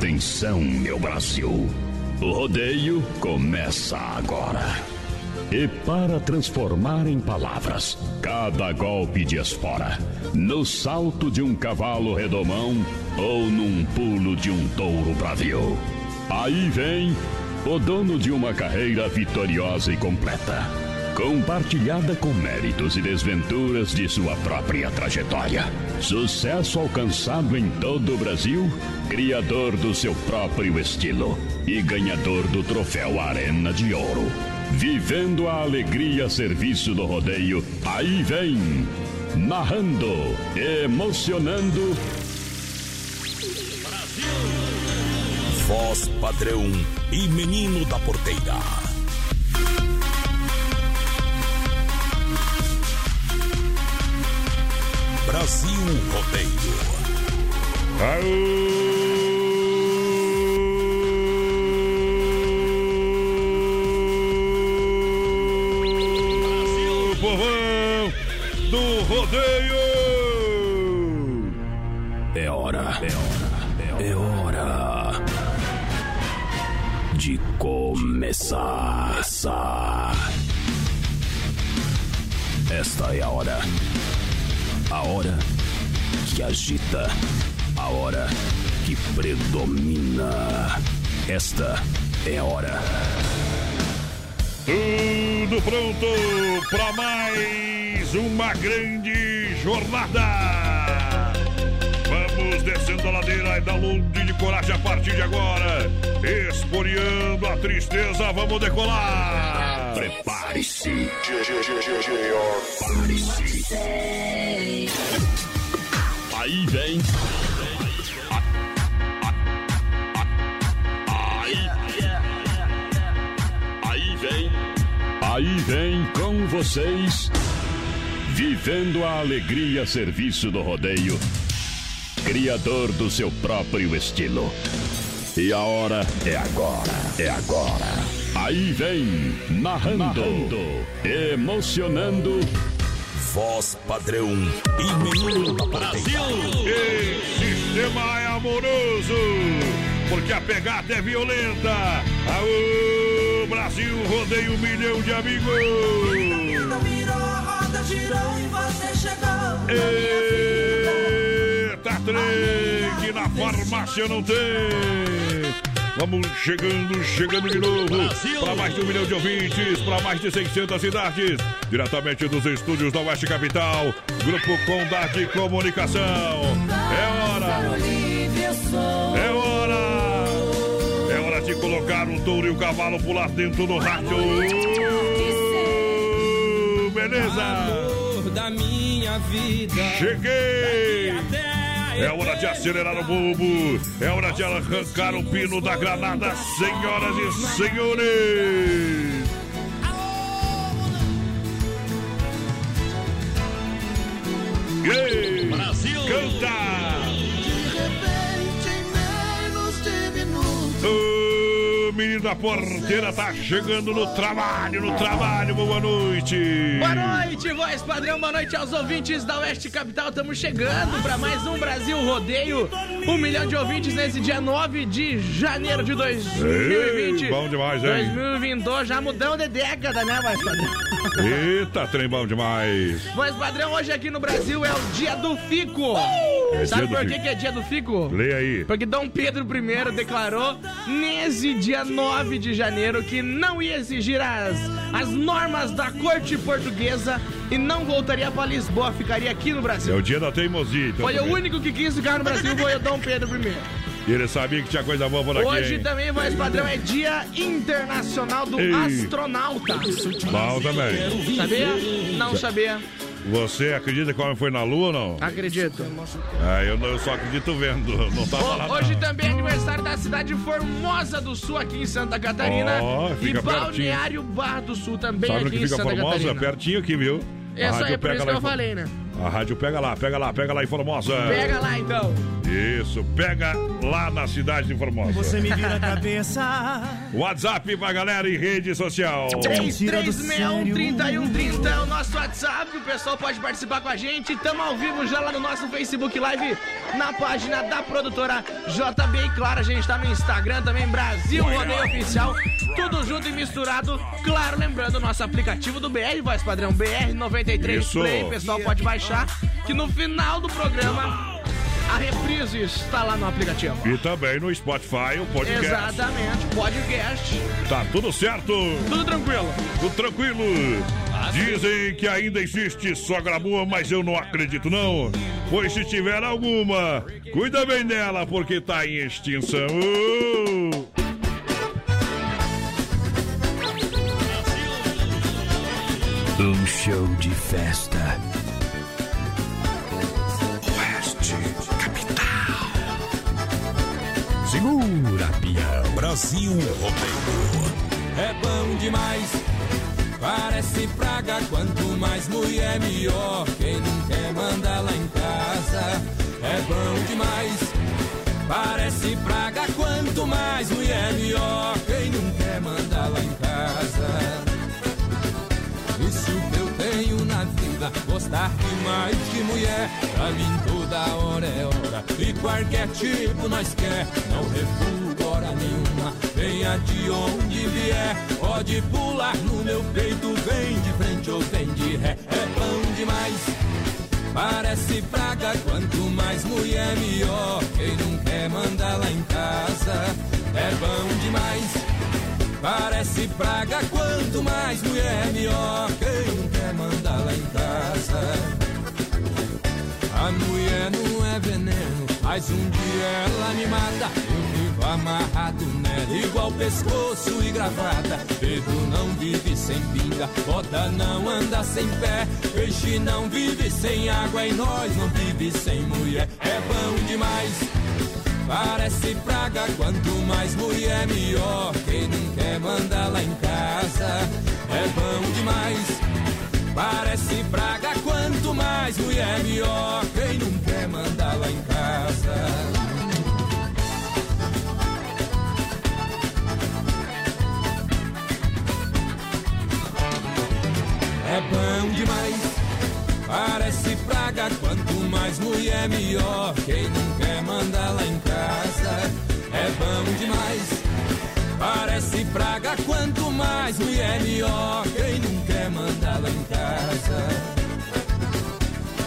Atenção, meu Brasil. O rodeio começa agora. E para transformar em palavras cada golpe de espora, no salto de um cavalo redomão ou num pulo de um touro bravio. Aí vem o dono de uma carreira vitoriosa e completa, compartilhada com méritos e desventuras de sua própria trajetória. Sucesso alcançado em todo o Brasil, criador do seu próprio estilo e ganhador do troféu Arena de Ouro. Vivendo a alegria a serviço do rodeio, aí vem, narrando, emocionando. Voz padrão e menino da porteira. Brasil Rodeio. Brasil, povão do rodeio. É hora, é hora, é hora de começar. Esta é a hora. A hora que agita. A hora que predomina. Esta é a hora. Tudo pronto para mais uma grande jornada. Vamos descendo a ladeira e dá um de coragem a partir de agora. Esporeando a tristeza, vamos decolar. Prepare-se. Prepare-se. Aí vem. Aí. Aí vem. Aí vem com vocês. Vivendo a alegria serviço do rodeio. Criador do seu próprio estilo. E a hora é agora. É agora. Aí vem, narrando, emocionando. Voz padrão e menino da porteira. Ei, sistema é amoroso, porque a pegada é violenta. Aô, Brasil, rodeio um milhão de amigos. Virou, a roda girou e você chegou. Eita, trem que na farmácia não tem. Vamos chegando, chegando de novo para mais de um milhão de ouvintes, para mais de 600 cidades, diretamente dos estúdios da Oeste Capital, Grupo Condade Comunicação. É hora! É hora! É hora de colocar o touro e o cavalo pular dentro do rádio. Beleza? da minha vida. Cheguei! É hora de acelerar o bulbo. É hora de arrancar o pino da granada, senhoras e senhores. Ei, Brasil! Canta! Menino da porteira tá chegando no trabalho, no trabalho. Boa noite. Boa noite, voz padrão. Boa noite aos ouvintes da Oeste Capital. Estamos chegando para mais um Brasil Rodeio. Um milhão de ouvintes nesse dia 9 de janeiro de 2020. Ei, bom demais, hein? 2022, já mudamos de década, né, voz padrão? Eita, trem bom demais. Voz padrão, hoje aqui no Brasil é o dia do Fico. É Sabe por que, que é dia do Fico? Leia aí. Porque Dom Pedro I declarou nesse dia 9 de janeiro que não ia exigir as, as normas da corte portuguesa e não voltaria para Lisboa, ficaria aqui no É Brasil. o dia da teimosia, então. Foi o também. único que quis ficar no Brasil, foi o Dom Pedro I. E ele sabia que tinha coisa boa por aqui, Hoje hein? também, voz padrão, é dia internacional do Ei. astronauta. Bom também. Sabia? Não sabia. Você acredita que o homem foi na lua ou não? Acredito. Ah, eu, não- eu só acredito vendo. Não Ho- falando. Hoje também é aniversário da cidade de Formosa do Sul, aqui em Santa Catarina. Ó, e pertinho. Balneário Bar do Sul também Sabe aqui que em Santa Formosa? Catarina. Pertinho aqui, viu? É só é por isso lá que eu falei, né? A rádio pega lá, pega lá, pega lá em Formosa. Pega lá então. Isso, pega lá na cidade de Formosa. Você me vira a cabeça. WhatsApp pra galera em rede social. 3361-3130 é o nosso WhatsApp. O pessoal pode participar com a gente. Estamos ao vivo já lá no nosso Facebook Live, na página da produtora JB. E claro, a gente tá no Instagram também, Brasil Rodeio Oficial. Tudo junto e misturado. Claro, lembrando o nosso aplicativo do BR, voz padrão BR93 Isso. Play. O pessoal pode baixar. Que no final do programa, a reprise está lá no aplicativo. E também no Spotify, o podcast. Exatamente, podcast. Tá tudo certo? Tudo tranquilo. Tudo tranquilo? Dizem que ainda existe sogra boa, mas eu não acredito não. Pois se tiver alguma, cuida bem dela, porque tá em extinção. Uh! Um show de festa. Segura, peão. Brasil Rodeio. É bom demais. Parece praga, quanto mais mulher melhor. Quem não quer mandar lá em casa é bom demais. Parece praga, quanto mais mulher melhor. Quem não quer mandar lá em casa. Isso que eu tenho na vida, gostar demais de mulher. Pra mim toda hora é hora, e qualquer tipo nós quer. Não refugo hora nenhuma, venha de onde vier. Pode pular no meu peito, vem de frente ou vem de ré. É bom demais. Parece praga, quanto mais mulher melhor. Quem não quer mandar lá em casa é bom demais. Parece praga, quanto mais mulher melhor. Quem não quer mandar lá em casa? A mulher não é veneno, mas um dia ela me mata. Eu vivo amarrado nela, igual pescoço e gravata. Dedo não vive sem pinga, bota não anda sem pé. Peixe não vive sem água e nós não vive sem mulher. É bom demais. Parece praga, quanto mais mulher melhor. Quem não quer mandar lá em casa é bom demais. Parece praga, quanto mais mulher melhor. Quem não quer mandar lá em casa. É bom demais. Parece praga, quanto mais mulher melhor. Quem não quer mandar lá em casa é bom demais. Parece praga, quanto mais mulher melhor. Quem não lá em casa.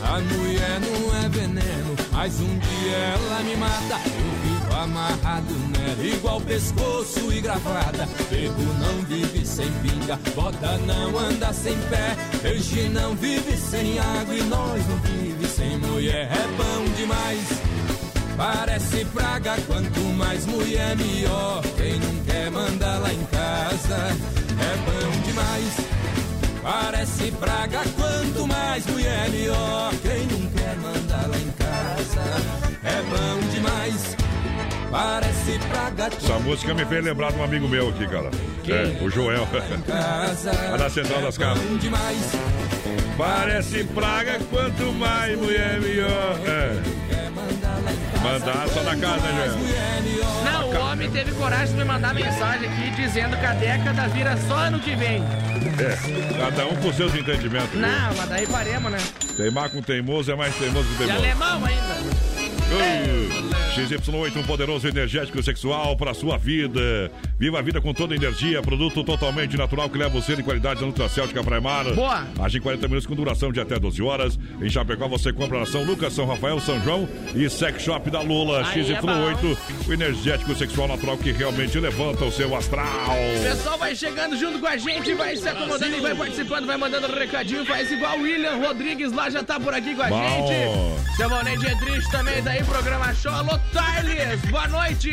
A mulher não é veneno, mas um dia ela me mata. Eu vivo amarrado nela, igual pescoço e gravata. Dedo não vive sem pinga, bota não anda sem pé. Peixe não vive sem água e nós não vive sem mulher. É bom demais. Parece praga, quanto mais mulher melhor. Quem não quer mandar lá em casa é bom demais. Parece praga, quanto mais mulher melhor. Quem não quer mandar lá em casa é bom demais. Parece praga, Essa música me fez lembrar de um amigo meu aqui, cara. É, o Joel. Lá na Central das Casas. bom demais. Parece praga, quanto mais mulher melhor. É. Mandar só na casa, né, Joel? O homem teve coragem de me mandar mensagem aqui dizendo que a década vira só ano que vem. É, cada um com seus entendimentos. viu? Não, mas daí paremos, né? Teimar com teimoso é mais teimoso que teimoso. alemão ainda. Uh, XY8, um poderoso energético sexual para sua vida. Viva a vida com toda a energia. Produto totalmente natural que leva você de qualidade da Nutracéutica Praimar. Boa. Age em 40 minutos com duração de até 12 horas. Em Chapecó você compra na São Lucas, São Rafael, São João e Sex Shop da Lula. Aí é XY8, o energético sexual natural que realmente levanta o seu astral. O pessoal vai chegando junto com a gente, vai se acomodando e vai participando, vai mandando recadinho, faz igual o William Rodrigues lá já tá por aqui com a Bom. gente. Seu Valente Dietrich também tá aí programa show. Alô, Tarles, boa noite.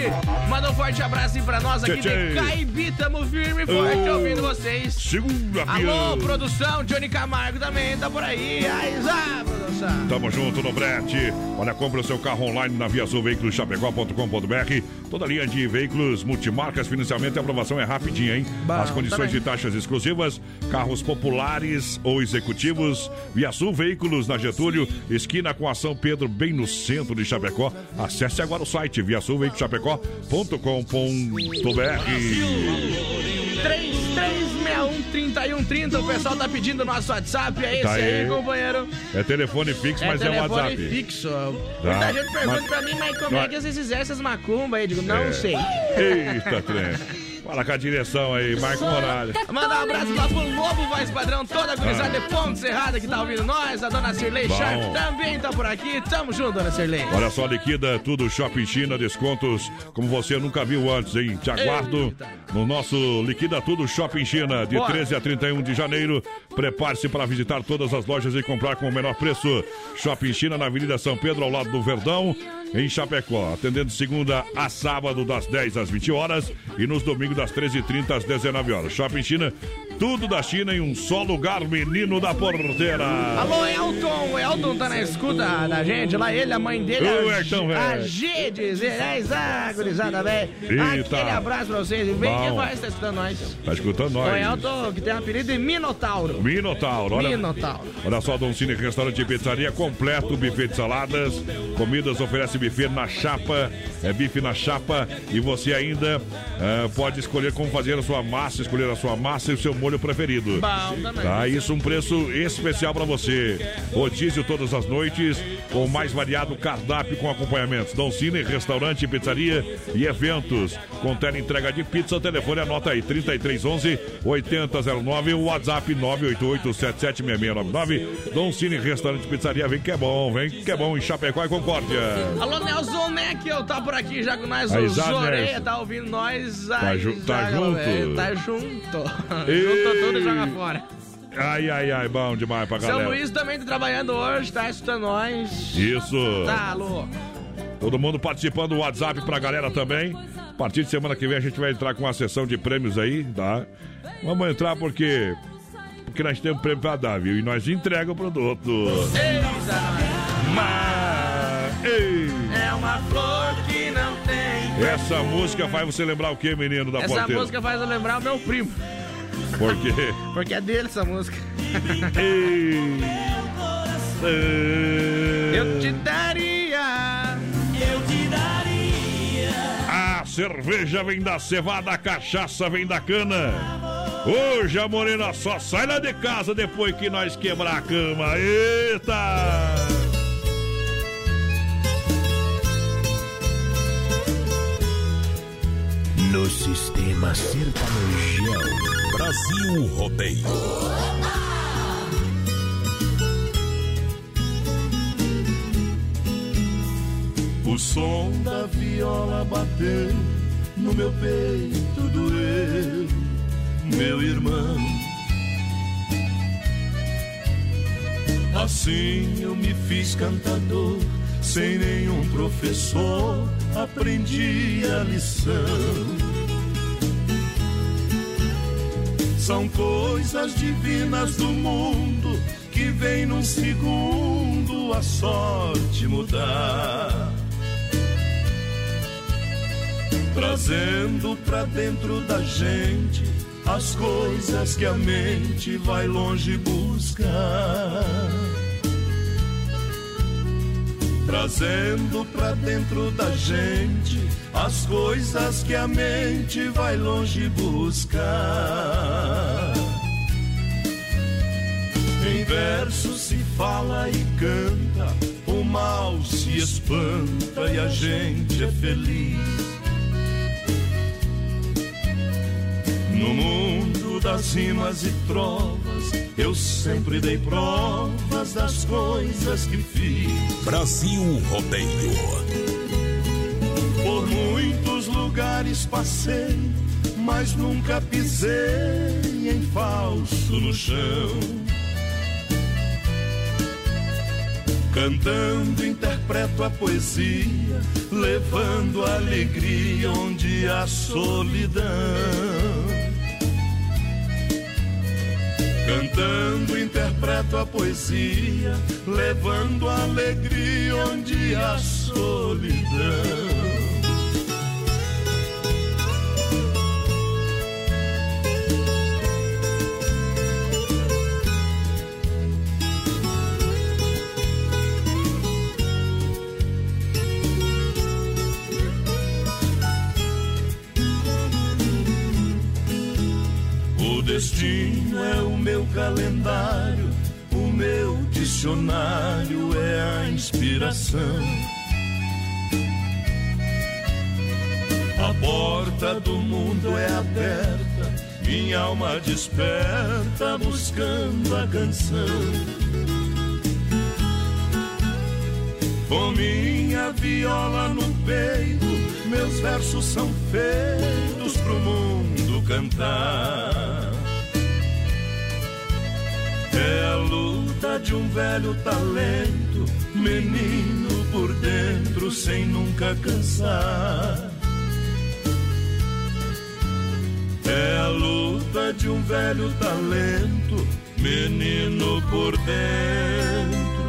Manda um forte abraço aí pra nós aqui Tchê, de Caibi. Tamo firme e forte Ô. ouvindo vocês. Segura, Alô, produção, Johnny Camargo também tá por aí. Aí, Zá, produção. Tamo junto no brete. Olha, compra o seu carro online na Via Sul Veículos Chapecó.com.br. Toda linha de veículos multimarcas, financiamento e aprovação é rapidinha, hein? Bom, As condições também. de taxas exclusivas, carros populares ou executivos. Via Sul Veículos na Getúlio, esquina com a São Pedro, bem no centro de Chapecó. Acesse agora o site viasulveiculoschapecó.com.br. 3361-3130. O pessoal tá pedindo nosso WhatsApp. É esse Tá aí, aí. companheiro. É telefone fixo, mas é um telefone WhatsApp. fixo. Tá. Muita gente pergunta Mas- pra mim, mas como é que vocês fizeram essas macumbas aí? Eu digo, não É. sei. Eita, trem. Fala com a direção aí, marca um horário. Mandar um abraço lá pro Lobo Voz Padrão, toda a gurizada de Ponte Serrada que tá ouvindo nós. A dona Cirlei Ah. Bom. Sharp também tá por aqui. Tamo junto, dona Cirlei. Olha só, liquida tudo Shopping China, descontos como você nunca viu antes, hein? Te aguardo Eita. no nosso Liquida Tudo Shopping China, de Bora. 13 a 31 de janeiro. Prepare-se para visitar todas as lojas e comprar com o menor preço. Shopping China, na Avenida São Pedro, ao lado do Verdão, em Chapecó. Atendendo de segunda a sábado, das 10 às 20 horas e nos domingos, das 13h30 às 19 horas. Shopping China, tudo da China em um só lugar, menino da porteira. Alô, Elton. O Elton tá na escuta da gente. Lá ele, a mãe dele, Ô, a, Elton, a velho. G dizer, é velho. Aquele abraço pra vocês. E Vem que vai, tá escutando nós. Tá escutando O nós? Elton, que tem um apelido de Minotauro. Minotauro, olha. Minotauro. Olha só, Dom Cine Restaurante e Pizzaria completo, buffet de saladas, comidas, oferece buffet na chapa, é bife na chapa e você ainda eh, pode escolher como fazer a sua massa, escolher a sua massa e o seu molho preferido. Tá, isso um preço especial para você. Rodízio todas as noites, com o mais variado cardápio com acompanhamentos. Dom Cine, restaurante, pizzaria e eventos. Com tela entrega de pizza, telefone anota aí, 3311 8009, o WhatsApp 988776699. Dom Cine, restaurante, pizzaria, vem que é bom, vem que é bom em Chapecó e Concórdia. Alô, Nelson Neckel, tá por aqui já com nós. O Zoreia tá ouvindo nós. Tá Aí, ju- tá junto? velho, Tá junto. Ei. Juntou tudo e joga fora. Ai, ai, ai, bom demais pra galera. Luiz também tá trabalhando hoje, tá escutando nós. Isso. Tá, alô. Todo mundo participando do WhatsApp pra galera também. A partir de semana que vem a gente vai entrar com uma sessão de prêmios aí, tá? Vamos entrar porque porque nós temos prêmio pra dar, viu? E nós entrega o produto. Eita, Mas, ei, é uma flor que não tem. essa música faz você lembrar o que, menino da Essa porteira? música faz eu lembrar o meu primo. Por quê? Porque é dele essa música. Ei. Eu te daria. Eu te daria. A cerveja vem da cevada, a cachaça vem da cana. Hoje a morena só sai lá de casa depois que nós quebrar a cama. Eita! No sistema sertanejão. Brasil Rodeio. O som da viola bateu no meu peito doeu, meu irmão. Assim eu me fiz cantador, sem nenhum professor, aprendi a lição. São coisas divinas do mundo que vem num segundo a sorte mudar. Trazendo pra dentro da gente as coisas que a mente vai longe buscar. Trazendo pra dentro da gente as coisas que a mente vai longe buscar. Em verso se fala e canta, o mal se espanta e a gente é feliz. No mundo das rimas e trovas, eu sempre dei provas das coisas que fiz. Brasil Rodeio. Por muitos lugares passei, mas nunca pisei em falso no chão. Cantando interpreto a poesia, levando alegria onde há solidão. Cantando interpreto a poesia, levando alegria onde há solidão. destino é o meu calendário, o meu dicionário é a inspiração. A porta do mundo é aberta, minha alma desperta buscando a canção. Com minha viola no peito, meus versos são feitos pro mundo cantar. É a luta de um velho talento, menino por dentro sem nunca cansar. É a luta de um velho talento, menino por dentro,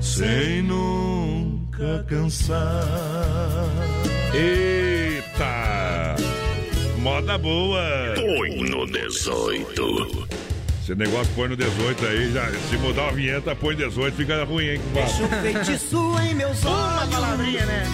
sem nunca cansar. Eita! Moda boa! Põe no 18. Esse negócio põe no 18 aí, já, se mudar a vinheta, põe 18, fica ruim, hein? Deixa o feitiço em meus olhos. Uma palavrinha, né?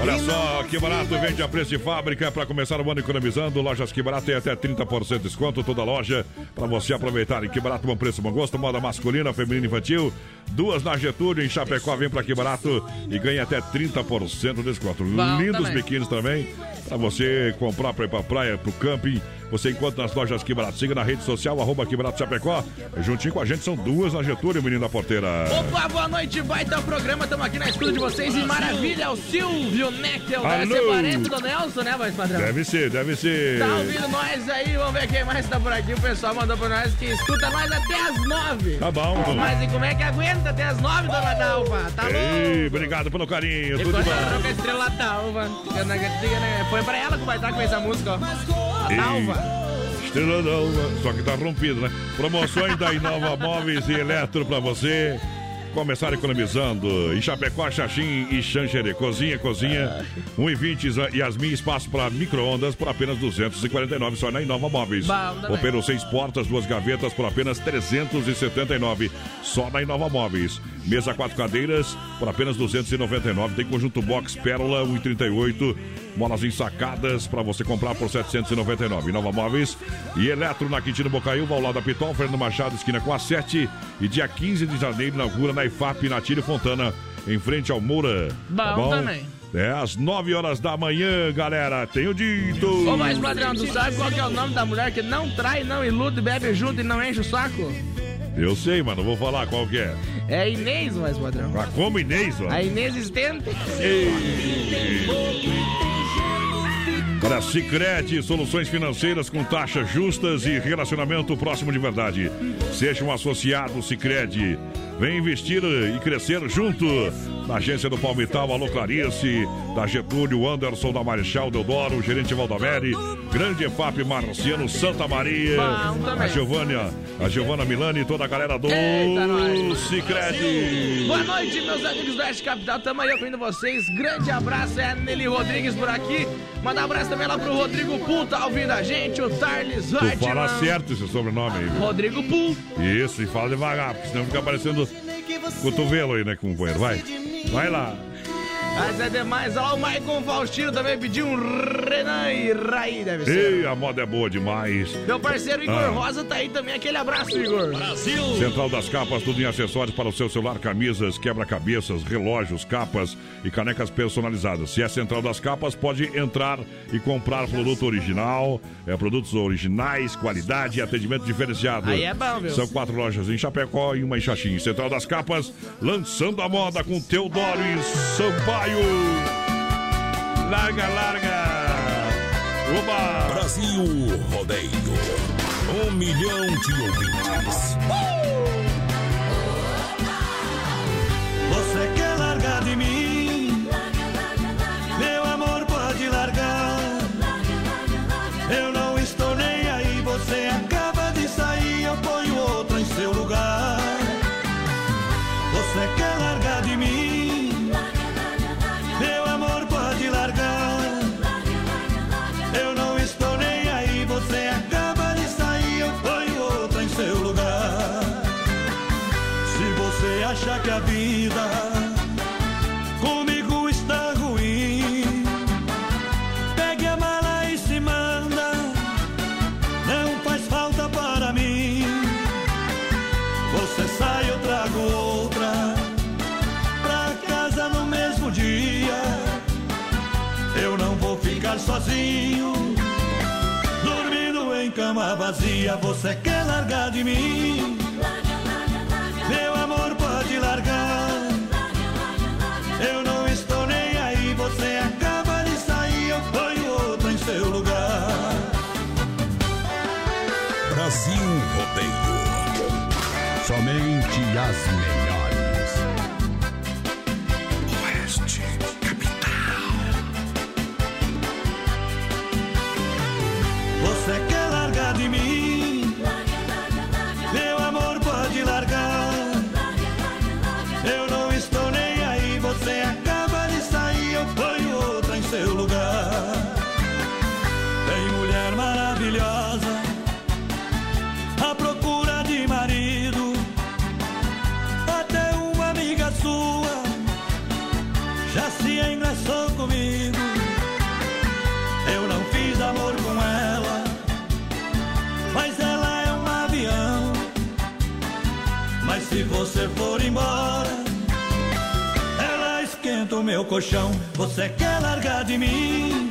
Olha só, que barato vende a preço de fábrica para começar o ano economizando. Lojas que barato tem até 30% de desconto toda loja para você aproveitar. E que barato, bom preço, bom gosto, moda masculina, feminina, infantil. Duas na Getúlio, em Chapecó, vem para que barato e ganha até 30% de desconto. Bom Lindos biquínis também para você comprar para ir para praia, para o camping. Você encontra nas lojas Que Barato. Siga na rede social, arroba Que Barato Chapecó. Juntinho com a gente, são duas na Getúlio, menino da porteira. Opa, boa noite, baita programa. Estamos aqui na escuta de vocês e maravilha. O Silvio Neckel deve ser Alô. parente do Nelson, né, voz padrão? Deve ser, deve ser. Tá ouvindo nós aí? Vamos ver quem mais tá por aqui. O pessoal mandou pra nós que escuta nós até as nove. Tá bom. Mas e como é que aguenta até as nove, dona Dalva? Tá Ei, louco? obrigado pelo carinho, E tudo bom. ela com a estrela Dalva. Foi pra ela que o Baitaca fez essa música, ó. Dalva. Estrela d'Alva. Só que tá rompido, né? Promoções da Inova Móveis e Eletro pra você. Começar economizando. Em Chapecó, Xaxim e Xanxerê. Cozinha, cozinha. 1,20 Yasmin, espaço para micro-ondas por apenas 249 só na Inova Móveis. Operou seis portas, duas gavetas por apenas 379 só na Inova Móveis. Mesa quatro cadeiras por apenas 299. Tem conjunto box Pérola 1,38. Molas ensacadas para você comprar por 799. Nova Móveis e Eletro na Quintino Bocaiúva, ao lado da Pitol, Fernando Machado, esquina com a 7. E dia 15 de janeiro inaugura na IFAP, na Tírio Fontana, em frente ao Moura. Tá Bom também. É às 9 horas da manhã, galera. Tenho dito. Ô, mas padrão, tu sabe qual é o nome da mulher que não trai, não ilude, bebe junto e não enche o saco? Eu sei, mas não vou falar qual que é. É Inês, mais padrão. Ah, como Inês, ó. A inexistente. Para Cicred, soluções financeiras com taxas justas e relacionamento próximo de verdade. Seja um associado Cicred. Vem investir e crescer junto. Na agência do Palmital, Alô Clarice, da Getúlio, Anderson, da Marechal Deodoro, gerente Valdamere, Grande EFAP Marciano Santa Maria, a Giovânia, a Giovana Milani e toda a galera do. Cicred. Boa noite, meus amigos do Oeste Capital. Tamo aí ouvindo vocês. Grande abraço, é a Nelly Rodrigues por aqui. Manda um abraço também lá pro Rodrigo Pool, tá ouvindo a gente. O Tarles Tu Hotman. fala certo esse sobrenome aí. viu? Rodrigo Pool. Isso, e fala devagar, porque senão fica parecendo cotovelo aí, né, companheiro? Vai, vai lá. Mas é demais. Olha lá o Maicon Faustino também pediu um Renan e Raí, deve ser. Ei, a moda é boa demais. Meu parceiro Igor Ah. Rosa tá aí também. Aquele abraço, Igor. Central das Capas, tudo em acessórios para o seu celular, camisas, quebra-cabeças, relógios, capas e canecas personalizadas. Se é Central das Capas, pode entrar e comprar produto original, é, produtos originais, qualidade e atendimento diferenciado. Aí é bom, viu? São quatro lojas em Chapecó e uma em Xaxim. Central das Capas, lançando a moda com Teodoro e Sampaio. Larga, larga. Oba! Brasil Rodeio. Um milhão de ouvintes. Uh! Você quer largar de mim? Larga, larga, larga. Meu amor pode largar. Eu não vazia. Você quer largar de mim? Meu amor, pode largar. Eu não estou nem aí, você acaba de sair, eu ponho outra em seu lugar. Brasil Rodeio. Somente as colchão. Você quer largar de mim?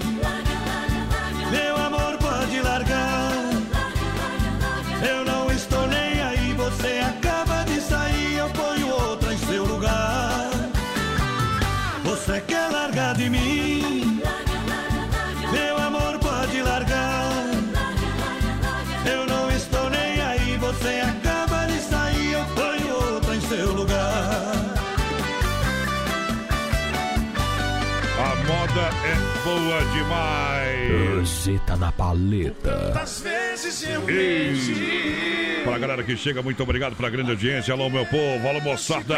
Roseta na paleta. Às vezes eu Ei. Para a galera que chega, muito obrigado pela grande audiência. Alô, meu povo, alô, moçada.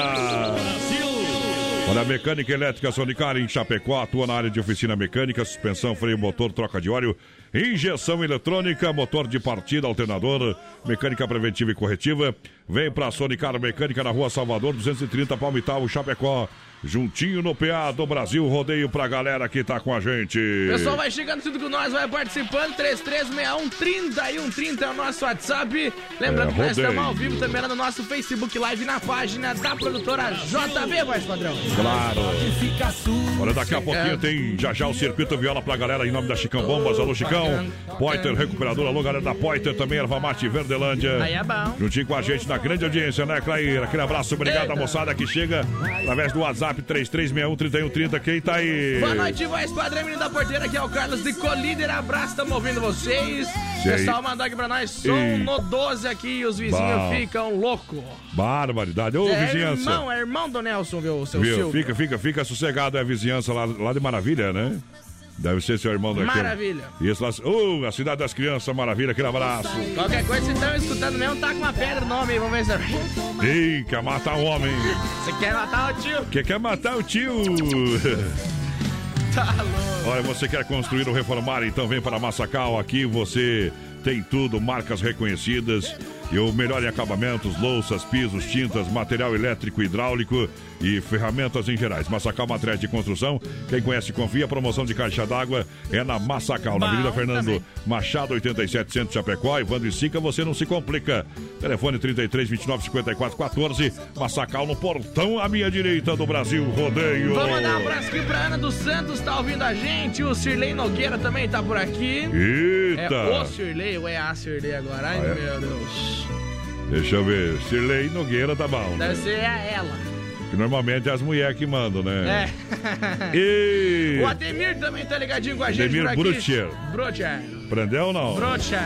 Olha, a mecânica elétrica Sonicar em Chapecó atua na área de oficina mecânica, suspensão, freio, motor, troca de óleo, injeção eletrônica, motor de partida, alternador, mecânica preventiva e corretiva. Vem pra Sonicar Mecânica na rua Salvador, 230 Palmital, Chapecó. Juntinho no PA do Brasil, rodeio pra galera que tá com a gente. Pessoal, vai chegando tudo com nós, vai participando. 3361-30 é o nosso WhatsApp. Lembrando É, que nós estamos ao vivo também lá no nosso Facebook Live na página da produtora JB, voz padrão. Claro. Olha, daqui a pouquinho tem já já o Circuito Viola pra galera em nome da Chicão Bombas. Alô, Chicão. Poiter Recuperador. Alô, galera da Poiter também, Erva Mate Verdelândia. Aí é bom. Juntinho com a gente na grande audiência, né, Clair? Aquele abraço, obrigado Eita. à moçada que chega através do WhatsApp 3361-3130. Quem tá aí? Boa noite, voz padrão, menino da porteira, aqui é o Carlos de Colíder. Abraço, estamos ouvindo vocês. Pessoal, mandar aqui pra nós som Ei. no 12 aqui e os vizinhos Bom. ficam loucos. Barbaridade. Ô, é vizinhança. irmão, é irmão do Nelson, viu, seu Viu? Silvio. Fica, fica, fica sossegado. É a vizinhança lá, lá de Maravilha, né? Deve ser seu irmão daqui. Maravilha. Isso lá. Ô, a cidade das crianças, maravilha. Aquele abraço. Qualquer coisa, vocês estão escutando mesmo, tá com uma pedra no nome aí, vamos ver se... Ih, quer matar um homem. Você quer matar o tio? Que quer matar o tio? Tá louco. Olha, você quer construir ou reformar? Então vem para Massacal. Aqui você tem tudo, marcas reconhecidas e o melhor em acabamentos, louças, pisos, tintas, material elétrico, hidráulico e ferramentas em gerais. Massacal Materiais de Construção. Quem conhece, confia. Promoção de caixa d'água é na Massacal, na Avenida Fernando também. Machado, 87 Centro Chapecó. Evandro e Sica, você não se complica. Telefone 33 29 54 14. Massacal no portão à minha direita do Brasil. Rodeio. Vamos mandar um abraço aqui pra Ana dos Santos, tá ouvindo a gente. O Sirlei Nogueira também tá por aqui. Eita! É o Sirlei ou é a Sirlei agora? Ai, Ah, é? meu Deus. Deixa eu ver. Sirlei Nogueira tá bom. né? Deve ser ela. Que normalmente é as mulheres que mandam, né? É. E... O Ademir também tá ligadinho com a gente Ademir. Brutcher. Brutcher. Prendeu ou não? Brutcher.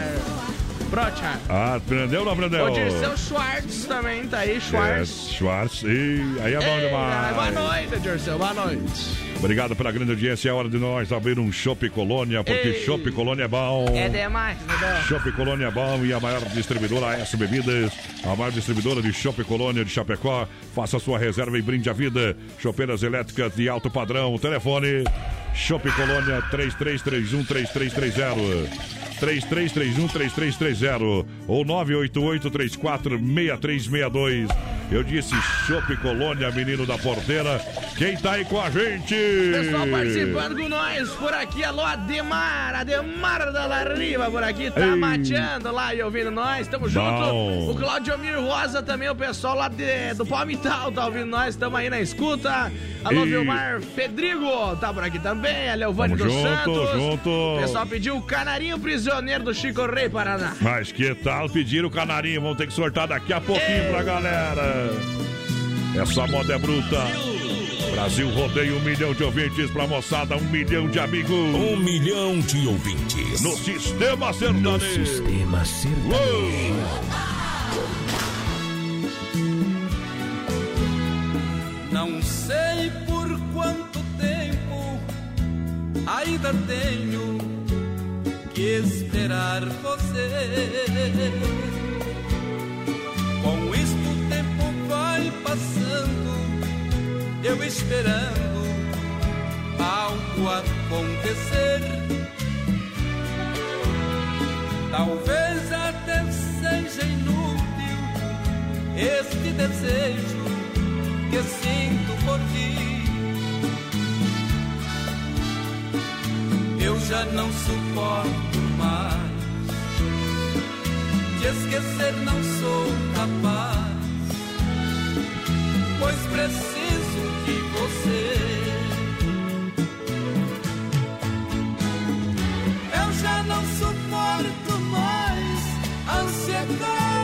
Brutcher. Ah, prendeu ou não prendeu? O Dirceu Schwartz também tá aí, É, Schwartz. Schwartz. Ih, aí é bom Ei, demais. Boa noite, Dirceu. Boa noite. Obrigado pela grande audiência. É hora de nós abrir um Chopp Colônia, porque Ei. Chopp Colônia é bom. É demais, né? Chopp Colônia é bom e a maior distribuidora S Bebidas, a maior distribuidora de Chopp Colônia de Chapecó. Faça sua reserva e brinde a vida. Chopeiras elétricas de alto padrão. Telefone Chopp Colônia 33313330. 33313330 ou 988346362. Eu disse Chopp Colônia, menino da porteira. Quem tá aí com a gente? Pessoal participando com nós por aqui. Alô, Ademar. Ademar da Lariva por aqui. Tá Ei. mateando lá e ouvindo nós. Tamo junto. Bom. O Claudio Mir Rosa também, o pessoal lá de, do Palmital tá ouvindo nós. Tamo aí na escuta. Alô, E- Vilmar Pedrigo. Tá por aqui também. A Leovane Tamo dos junto, Santos. junto. O pessoal pediu o Canarinho Prisioneiro do Chico Rei Paraná. Mas que tal pedir o canarinho? Vamos ter que sortar daqui a pouquinho pra galera. Essa moda é bruta. Brasil rodeia um milhão de ouvintes pra moçada, um milhão de amigos. Um milhão de ouvintes. No sistema No sertanejo. sistema sertanejo. Não sei por quanto tempo ainda tenho que esperar você. Com isto o tempo vai passando, eu esperando algo acontecer. Talvez até seja inútil este desejo que sinto por ti. Eu já não suporto mais. De esquecer não sou capaz, pois preciso de você. Eu já não suporto mais a ansiedade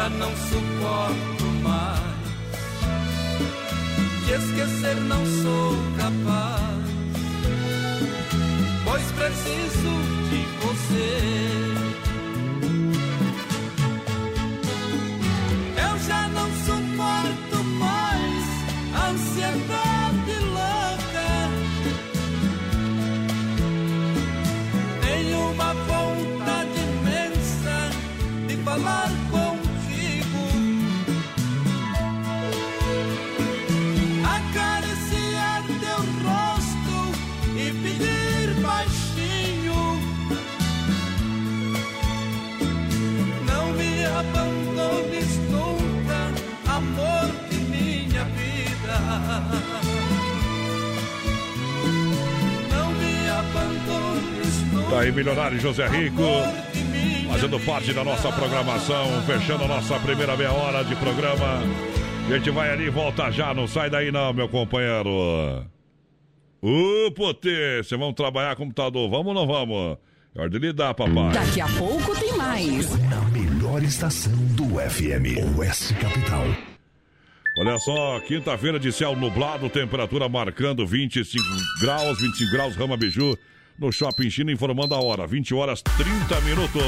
já não suporto mais. De esquecer não sou capaz, pois preciso de você. Tá aí, milionário José Rico. Fazendo parte da nossa programação, fechando a nossa primeira meia hora de programa. A gente vai ali e volta já, não sai daí não, meu companheiro. Ô, potência, vamos trabalhar computador, vamos ou não vamos? É hora de lidar, papai. Daqui a pouco tem mais. Na melhor estação do FM, Oeste Capital. Olha só, quinta-feira de céu nublado, temperatura marcando 25 graus, 25 graus, Rama Biju, no Shopping China, informando a hora, 20 horas 30 minutos.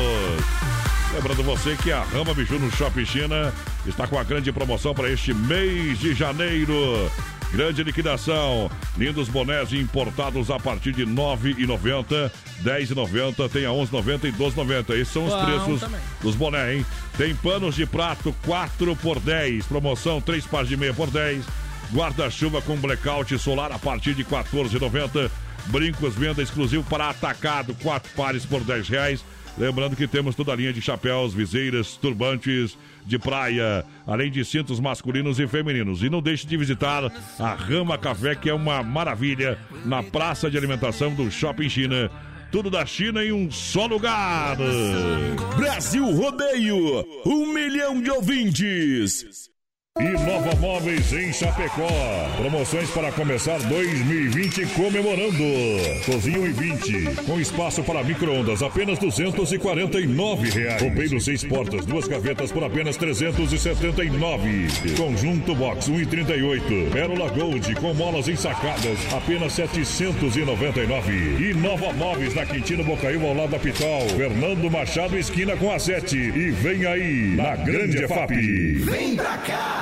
Lembrando você que a Rama Biju no Shopping China está com a grande promoção para este mês de janeiro. Grande liquidação. Lindos bonés importados a partir de R$ 9,90, R$ 10,90, tem a R$ 11,90 e R$ 12,90. Esses são os Bom preços também. dos bonés, hein? Tem panos de prato 4 por 10. Promoção 3 pares de meia por 10. Guarda-chuva com blackout solar a partir de 14,90. Brincos, venda exclusivo para atacado, quatro pares por 10 reais. Lembrando que temos toda a linha de chapéus, viseiras, turbantes de praia, além de cintos masculinos e femininos. E não deixe de visitar a Rama Café, que é uma maravilha, na praça de alimentação do Shopping China. Tudo da China em um só lugar. Brasil Rodeio, um milhão de ouvintes. E Nova Móveis em Chapecó. Promoções para começar 2020 comemorando. Cozinha 1,20 com espaço para micro-ondas apenas 249 reais. Roupeiro seis portas, duas gavetas por apenas 379. Conjunto Box 1,38. Pérola Gold com molas ensacadas apenas 799. E Nova Móveis na Quintino Bocaiúva ao lado da Pitol. Fernando Machado esquina com a 7. E vem aí na Grande FAP. Vem pra cá!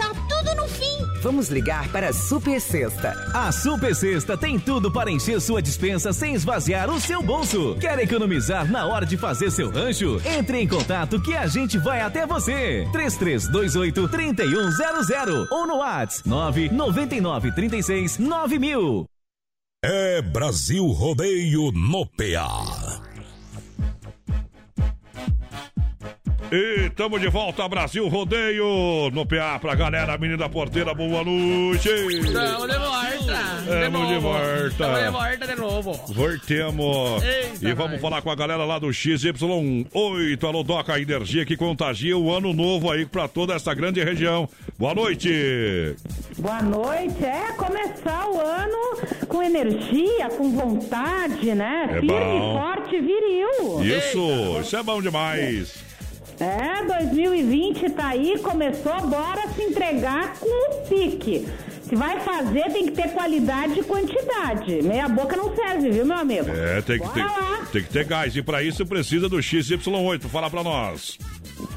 tá tudo no fim. Vamos ligar para a Super Sexta. A Super Sexta tem tudo para encher sua dispensa sem esvaziar o seu bolso. Quer economizar na hora de fazer seu rancho? Entre em contato que a gente vai até você. 3328 3100 ou no WhatsApp 999 36 9000. É Brasil Rodeio no PA. E estamos de volta, Brasil Rodeio, no PA pra galera, menina porteira, boa noite. Estamos de volta. Estamos de volta. Estamos de volta de novo. Voltemos. Eita, e vamos nós. falar com a galera lá do XY8. Alô, Doca, a energia que contagia o ano novo aí pra toda essa grande região. Boa noite. Boa noite. É começar o ano com energia, com vontade, né? É Firme, bom. forte, viril. Isso, isso é bom demais. É, 2020 tá aí, começou, bora se entregar com o pique. Se vai fazer, tem que ter qualidade e quantidade. Meia boca não serve, viu, meu amigo? É, tem que, Bora ter, lá. tem que ter gás. E pra isso precisa do XY8. Fala pra nós.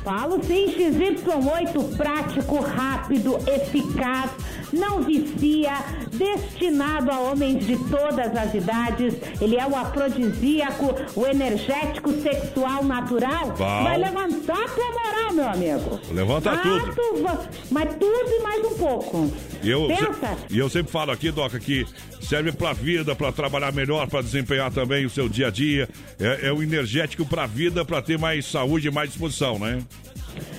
Falo sim, XY8 prático, rápido, eficaz, não vicia, destinado a homens de todas as idades. Ele é o afrodisíaco, o energético sexual natural. Bom. Vai levantar a tua moral, meu amigo. Levanta Ah, tudo. tu mas tudo e mais um pouco. Eu, Pensa. E eu sempre falo aqui, Doca, que serve pra vida, pra trabalhar melhor, pra desempenhar também o seu dia a dia. É, é o energético pra vida, pra ter mais saúde e mais disposição, né?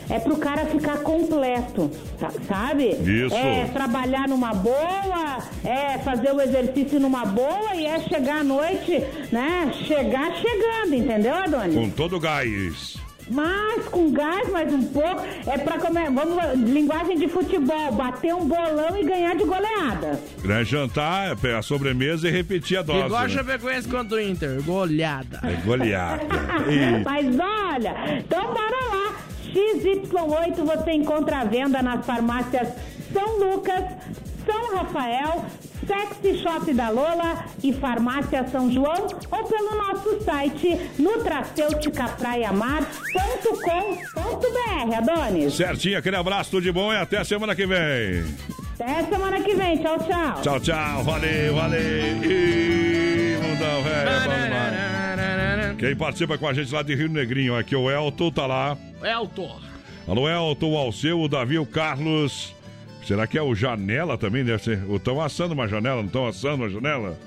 É pro cara ficar completo, sa- sabe? Isso. É trabalhar numa boa, é fazer o exercício numa boa e é chegar à noite, né? Chegar chegando, entendeu, Adonis? Com todo o gás. Mas com gás mais um pouco, é pra comer, vamos, linguagem de futebol, bater um bolão e ganhar de goleada. Né? Jantar, é a sobremesa e repetir a dose. Igual a né? Chapecoense contra o Inter. Goleada. É goleada. E- Mas olha, então bora lá. XY8 você encontra à venda nas farmácias São Lucas, São Rafael, Sexy Shop da Lola e Farmácia São João ou pelo nosso site nutraceuticapraiamar.com.br, Adonis. Certinho, aquele abraço, tudo de bom e até semana que vem. Até semana que vem. Tchau, tchau. Tchau, tchau, valeu, valeu. E mundão, velho, é. Quem participa com a gente lá de Rio Negrinho, aqui o Elton tá lá. Elton. Alô, Elton, o Alceu, o Davi, o Carlos. Será que é o Janela também? Deve ser. Estão assando uma janela, não estão assando uma janela?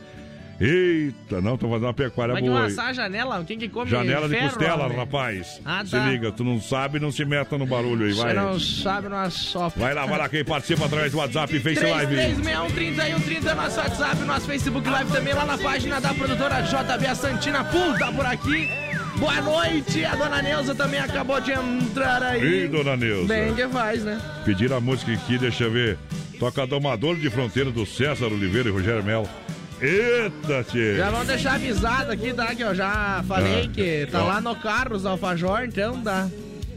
Eita, não, estão fazendo uma pecuária Vai que boa. aí. assar a janela? Quem que come Janela de ferro, costela, homem? rapaz. Ah, Se tá. liga, tu não sabe, não se meta no barulho aí, Você vai. não sabe, não assopra. Vai lá, vai lá, quem participa através do WhatsApp e Face Live. 3361 nosso WhatsApp, nosso Facebook Live também lá na página da produtora JB Santina Pool tá por aqui. Boa noite, a dona Neuza também acabou de entrar aí. Ih, dona Neuza. Bem que faz, né? Pediram a música aqui, deixa eu ver. Toca Domador de Fronteira do César Oliveira e Rogério Melo. Eita, tchê. Já vamos deixar avisado aqui, tá? Que eu já falei Ah. que tá Ó. lá no carro os alfajor, então dá.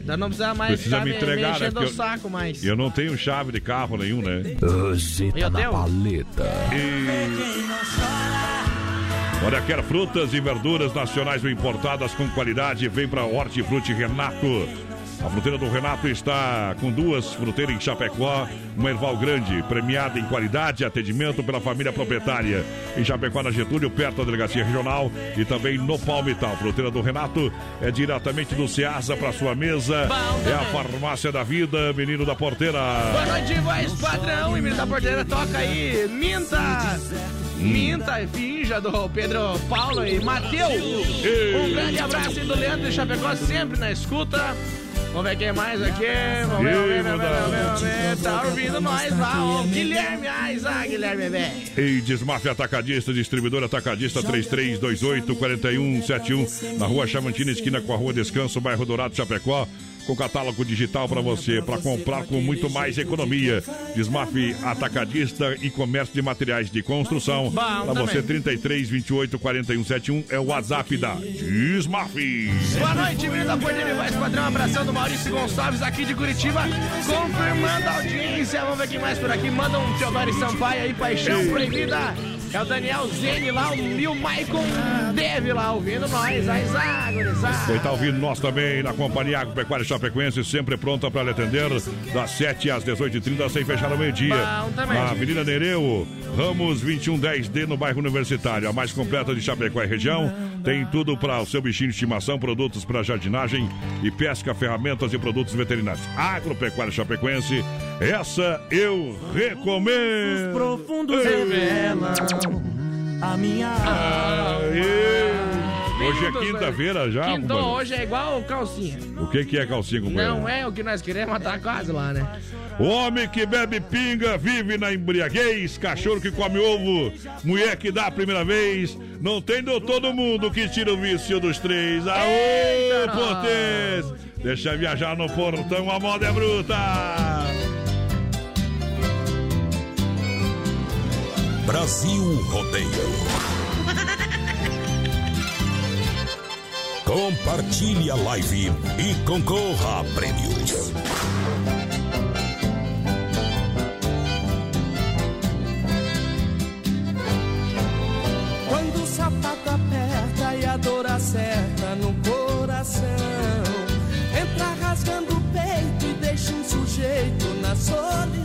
Já não precisa mais Precisa me me, entregar, né? enchendo Porque o eu- saco mais. Eu não tenho chave de carro nenhum, né? Tá na Deus. paleta. Olha, quer frutas e verduras nacionais ou importadas com qualidade? Vem para Hortifruti Renato. A fruteira do Renato está com duas fruteiras em Chapecó, uma Erval Grande, premiada em qualidade e atendimento pela família proprietária. Em Chapecó, na Getúlio, perto da Delegacia Regional e também no Palmital. Fruteira do Renato é diretamente do Ceasa para sua mesa. É a farmácia da vida, menino da porteira. Boa noite, voz padrão. E menino da porteira toca aí. Minta. Minta e finja do Pedro Paulo e Matheus. Um grande abraço aí do Leandro de Chapecó, sempre na escuta. Vamos ver quem mais aqui. Vamos ver, ver, ver, ver. Tá ouvindo nós lá, ó. Guilherme Ais, ah, Guilherme, velho. Ei, Desmafia Atacadista, distribuidor atacadista 3328-4171, na rua Chamantina, esquina com a rua Descanso, bairro Dourado, Chapecó. Com catálogo digital para você, para comprar com muito mais economia. Desmaf Atacadista e comércio de materiais de construção. Para você, também. 33 28 41 71 é o WhatsApp da Desmaf. Boa noite, menino da Porteira Voz Padrão. Abração do Maurício Gonçalves aqui de Curitiba, confirmando a audiência. Vamos ver quem mais por aqui. Manda um Teodoro Sampaio aí, Paixão Proibida. É o Daniel Zene lá, o Mil Maicon Deve lá ouvindo nós. Aí, Zá, gurizada. Quem está ouvindo nós também na Companhia Agropecuária Chapecoense, sempre pronta para lhe atender, das 7 às 18h30, sem fechar ao meio-dia. Também. Na Avenida Nereu, Ramos 2110D, no bairro Universitário, a mais completa de Chapecó e região. Tem tudo para o seu bichinho de estimação, produtos para jardinagem e pesca, ferramentas e produtos veterinários. Agropecuária Chapecoense, essa eu recomendo. profundos revelam a minha Aê. Hoje é quinta-feira já, Quintou, hoje é igual calcinha. O que, que é calcinha, companheiro? Não é o que nós queremos, mas tá quase lá, né? O homem que bebe pinga vive na embriaguez, cachorro que come ovo, mulher que dá a primeira vez. Não tem doutor no mundo que tira o vício dos três. Aô, potês! Deixa viajar no portão, a moda é bruta! Brasil Rodeio. Compartilhe a live e concorra a prêmios. Quando o sapato aperta e a dor acerta no coração Entra rasgando o peito e deixa um sujeito na solidão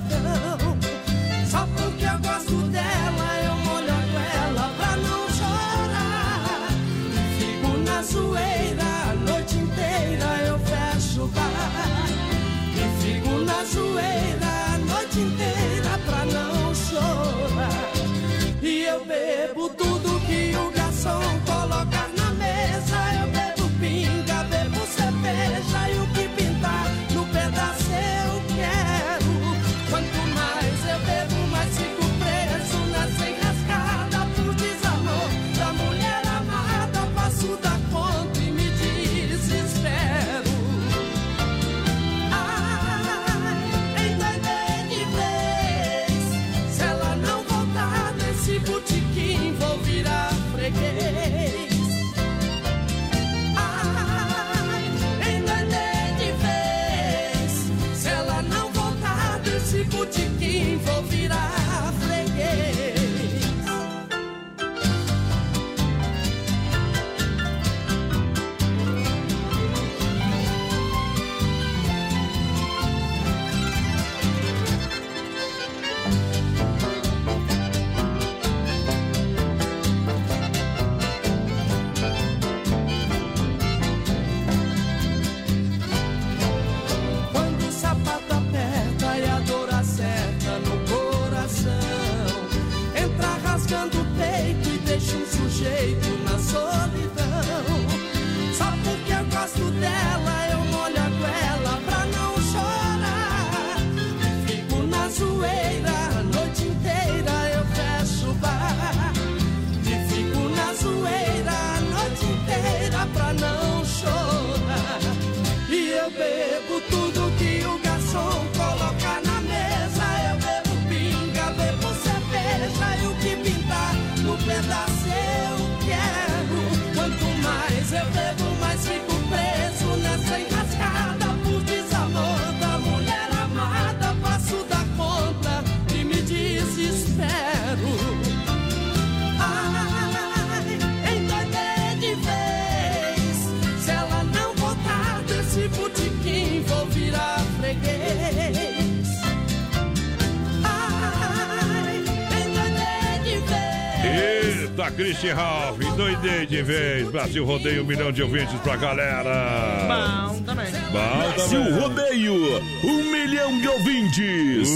da Christian Ralph. Doidei de vez. Brasil Rodeio, um milhão de ouvintes pra galera. Bom também. Bom Brasil também. Rodeio, um milhão de ouvintes.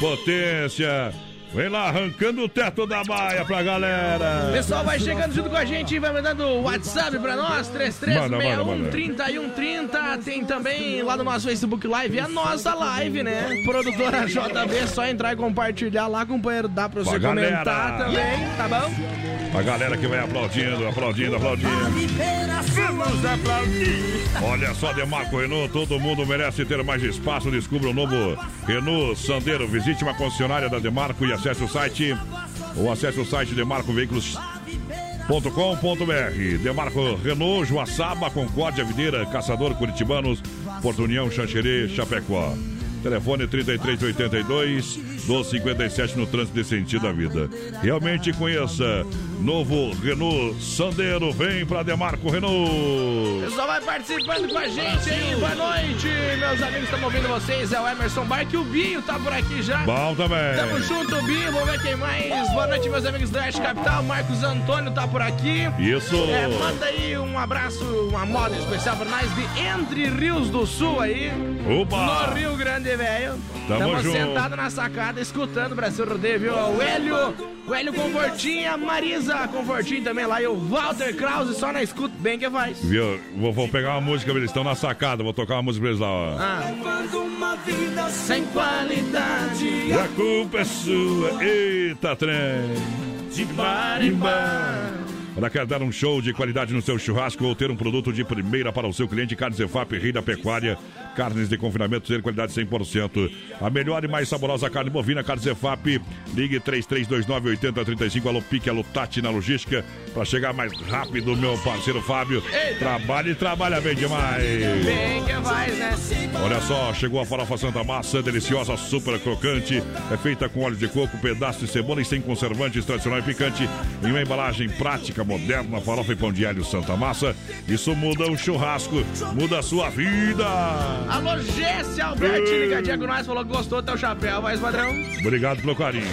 Potência. Vem lá, arrancando o teto da baia pra galera. Pessoal, vai chegando junto com a gente e vai mandando o WhatsApp pra nós, Manda, manda, manda. 33613130. Tem também lá no nosso Facebook Live a nossa live, né? Produtora JB, só entrar e compartilhar lá, companheiro. Dá pra você Pra comentar galera. também, tá bom? A galera que vai aplaudindo, aplaudindo, aplaudindo. Vamos aplaudir. Olha só, Demarco Renault, todo mundo merece ter mais espaço. Descubra o novo Renault Sandero. Visite uma concessionária da Demarco e acesse o site ou acesse o site demarcoveículos.com.br. Demarco Renault, Joaçaba, Concórdia, Videira, Caçador, Curitibanos, Porto União, Xanxerê, Chapecó. Telefone 3382 1257 no trânsito de sentido da vida. Realmente conheça novo Renault Sandero. Vem pra Demarco Renault. Pessoal, vai participando com a gente aí. Boa noite, meus amigos. Estamos ouvindo vocês. É o Emerson Barque e o Binho tá por aqui já. Bom também. Tamo junto, Binho. Vamos ver quem mais. Boa noite, meus amigos do Oeste Capital. Marcos Antônio tá por aqui. Isso. É, manda aí um abraço, uma moda especial pra nós de Entre Rios do Sul aí. Opa! No Rio Grande, velho. Tamo Tamo junto. sentado na sacada escutando o Brasil Rodeio, viu? O Hélio, o Hélio Confortinho, a Marisa Confortinho também lá e o Walter Krause só na escuta, bem que faz. Viu? Vou, vou pegar uma música, eles estão na sacada. Vou tocar uma música pra eles lá, ó. Ah. uma vida sem qualidade. A culpa é sua. Eita, trem. De bar em bar. Ela quer dar um show de qualidade no seu churrasco ou ter um produto de primeira para o seu cliente, Carnes Efap, Rei da Pecuária, carnes de confinamento, ter qualidade 100%. A melhor e mais saborosa carne bovina, Carnes Efap. Ligue 3329-8035, alô Pique, alô Tati na logística, para chegar mais rápido, meu parceiro Fábio. Trabalha e trabalha bem demais. Bem que faz, né? Olha só, chegou a farofa Santa Massa, deliciosa, super crocante. É feita com óleo de coco, pedaço de cebola e sem conservantes, tradicional e picante. Em uma embalagem prática, moderna, farofa e pão de alho Santa Massa. Isso muda o churrasco, muda a sua vida. Alô, Jesse Alberti, Ei. ligadinha com nós, falou que gostou do teu chapéu, mas padrão. Obrigado pelo carinho.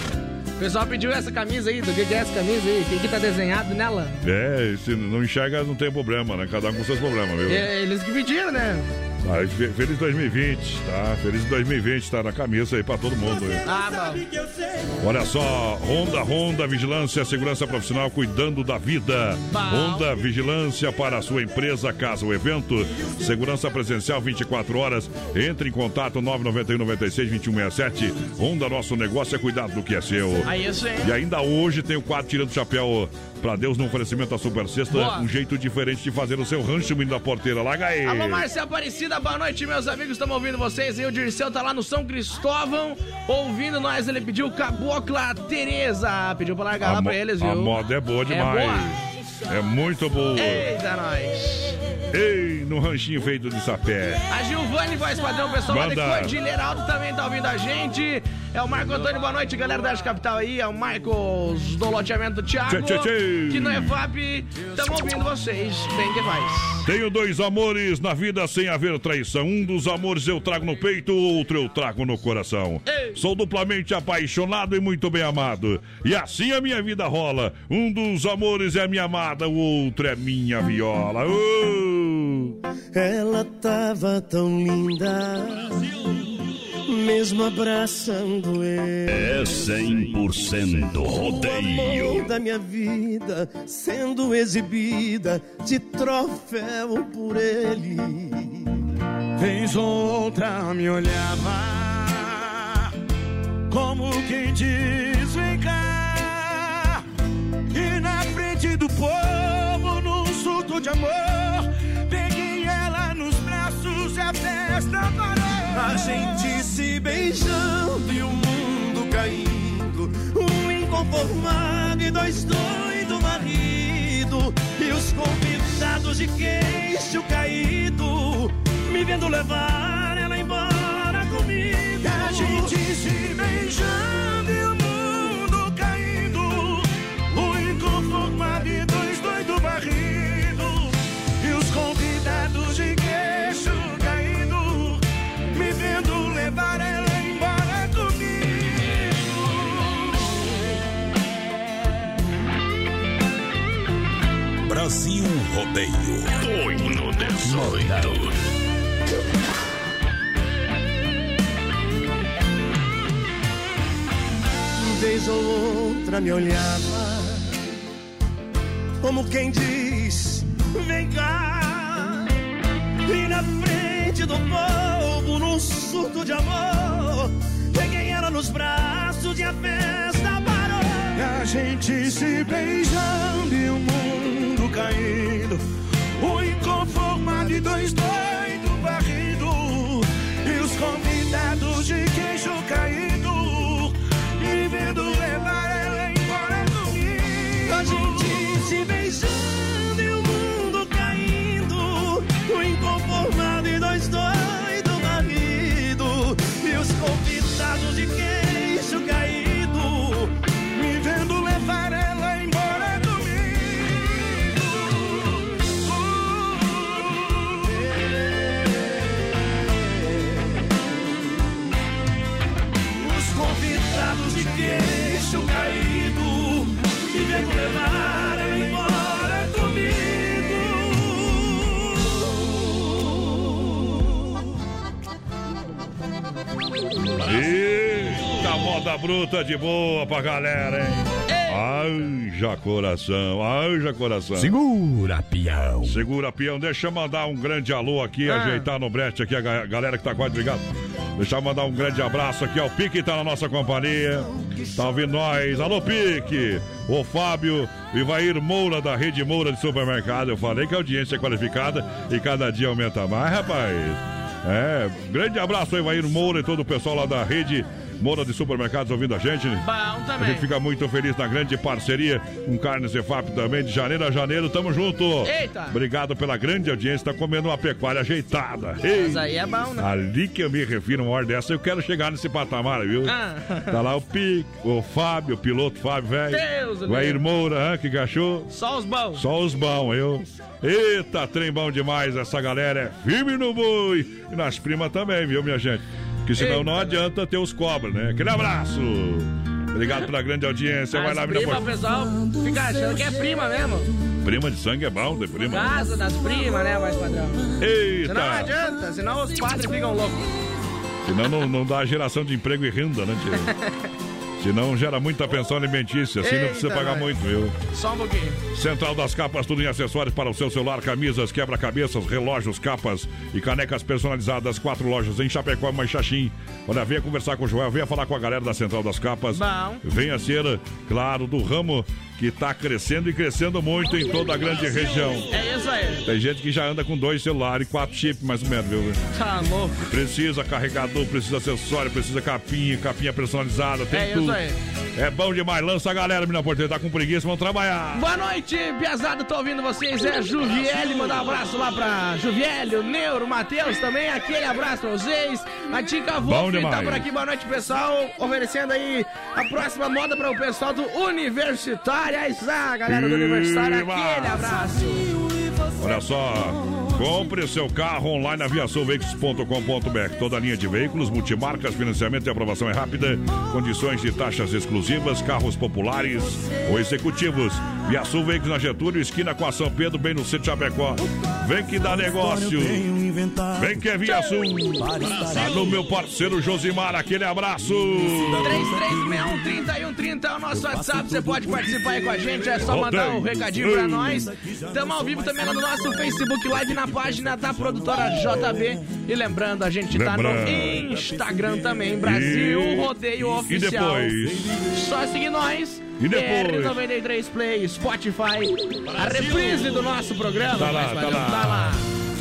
O pessoal pediu essa camisa aí, do que que é essa camisa aí? O que que tá desenhado nela? É, se não enxerga, não tem problema, né? Cada um com seus problemas, viu? É, eles que pediram, né? Ah, fe- feliz 2020, tá? Feliz 2020, tá na camisa aí pra todo mundo. viu? Ah, bom. Olha só, Honda, Honda Vigilância, segurança profissional cuidando da vida. Bom. Honda Vigilância para a sua empresa, casa ou evento. Segurança presencial 24 horas. Entre em contato 991 96 2167. Honda, nosso negócio é cuidar do que é seu. Aí, isso aí. E ainda hoje tem o quadro Tirando o Chapéu pra Deus no oferecimento da Super Sexta. Boa. Um jeito diferente de fazer o seu rancho menino da porteira. Larga aí. Alô, Márcia Aparecida, boa noite, meus amigos. Estamos ouvindo vocês. E o Dirceu tá lá no São Cristóvão, ouvindo nós. Ele pediu Cabocla Tereza. Pediu pra largar A lá pra eles, viu? A moda é boa demais. boa. É muito boa. Eita, nós. Ei, no ranchinho feito de sapé. A Gilvane, voz padrão, pessoal lá de Manda. Cordilheira Alto também tá ouvindo a gente. É o Marco Antônio, boa noite, galera da Arte Capital aí. É o Marcos do loteamento Thiago. Tchê, tchê, tchê. Que no EFAP, estamos ouvindo vocês. Bem que faz. Tenho dois amores na vida sem haver traição. Um dos amores eu trago no peito, o outro eu trago no coração. Sou duplamente apaixonado e muito bem amado. E assim a minha vida rola. Um dos amores é minha amada, o outro é minha viola. Uh! Ela tava tão linda, mesmo abraçando ele. É 100% O rodeio. amor da minha vida sendo exibida de troféu por ele. Vez ou outra me olhava como quem diz vem cá. E na frente do povo, num surto de amor, peguei ela nos braços e a festa parou. A gente se beijando e o mundo caindo. Um inconformado e dois doidos marido. E os convidados de queixo caído. Me vendo levar ela embora comigo. E a gente se beijando e o Rodeio. Põe no 18. Vez ou outra me olhava, como quem diz: Vem cá. E na frente do povo, num surto de amor, peguei ela nos braços e a festa a gente se beijando e o mundo caindo. O inconformado e dois doidos varrido. E os convidados de queixo caído. E vendo levar ela embora comigo. Moda bruta de boa pra galera, hein? Haja coração, haja coração. Segura, peão. Segura, peão. Deixa eu mandar um grande alô aqui, Ah. ajeitar no brete aqui a ga- galera que tá quase ligado. Deixa eu mandar um grande abraço aqui ao Pique, tá na nossa companhia. Tá ouvindo nós. Alô, Pique. O Fábio Ivair Moura, da Rede Moura de Supermercado. Eu falei que a audiência é qualificada e cada dia aumenta mais, rapaz. É, grande abraço ao Ivair Moura e todo o pessoal lá da Rede Moura de Supermercados ouvindo a gente. Bom A também. gente fica muito feliz na grande parceria com Carnes EFAP também, de janeiro a janeiro. Tamo junto. Eita. Obrigado pela grande audiência. Tá comendo uma pecuária ajeitada. Mas aí é bom, né? Ali que eu me refiro, uma hora dessa, eu quero chegar nesse patamar, viu? Ah. Tá lá o Pique, o Fábio, o piloto Fábio, velho. Deus, O Air Moura, hã, que gachou. Só os bons. Só os bons, eu. Eita, trem bom demais. Essa galera é firme no boi. E nas primas também, viu, minha gente? Porque senão não adianta ter os cobras, né? Aquele abraço. Obrigado pela grande audiência. Vai As lá, menina. primas, o pessoal fica achando que é prima mesmo. Prima de sangue é bom, de prima. Casa das primas, né, mais padrão? Senão não Eita! adianta, senão os padres ficam loucos. Senão não, não dá geração de emprego e renda, né, tia? Senão gera muita pensão alimentícia, assim não precisa pagar nós. muito, viu? Só um pouquinho. Central das Capas, tudo em acessórios para o seu celular, camisas, quebra-cabeças, relógios, capas e canecas personalizadas. Quatro lojas em Chapecó e Manchachim. Olha, venha conversar com o Joel, venha falar com a galera da Central das Capas. Bom. Venha ser, claro, do ramo que está crescendo e crescendo muito em toda a grande região. É isso aí. Tem gente que já anda com dois celulares e quatro chips, mais ou menos, viu? Tá louco. Precisa carregador, precisa acessório, precisa capinha, capinha personalizada, tem É isso tudo. aí. É bom demais. Lança a galera, menina porteira, tá com preguiça, vamos trabalhar. Boa noite, Piazada, tô ouvindo vocês. É Juviele, mandar um abraço lá pra Juviele, o Neuro, o Matheus também. Aquele abraço pra vocês. A Tica Wolf demais. tá por aqui. Boa noite, pessoal. Oferecendo aí a próxima moda para o pessoal do Universitário. Aí está, galera do Universitário. Viva! Aquele abraço. Olha só, compre seu carro online na viaçãoveículos.com.br. Toda a linha de veículos, multimarcas, financiamento e aprovação é rápida. Condições de taxas exclusivas, carros populares ou executivos. Viação Veículos na Getúlio, esquina com a São Pedro, bem no centro de Chapecó. Vem que dá negócio. Vem que é Viação. Tá no meu parceiro Josimar, aquele abraço. 3361-3130 é o nosso WhatsApp. Você pode participar aí com a gente. É só mandar um recadinho pra nós. Estamos ao vivo também lá no nosso Facebook Live na página da produtora JB. E lembrando, a gente tá no. Instagram também, Brasil E- Rodeio e Oficial. depois? Só seguir nós. E depois? R93 Play, Spotify. A reprise do nosso programa. Tá lá, tá lá. tá lá.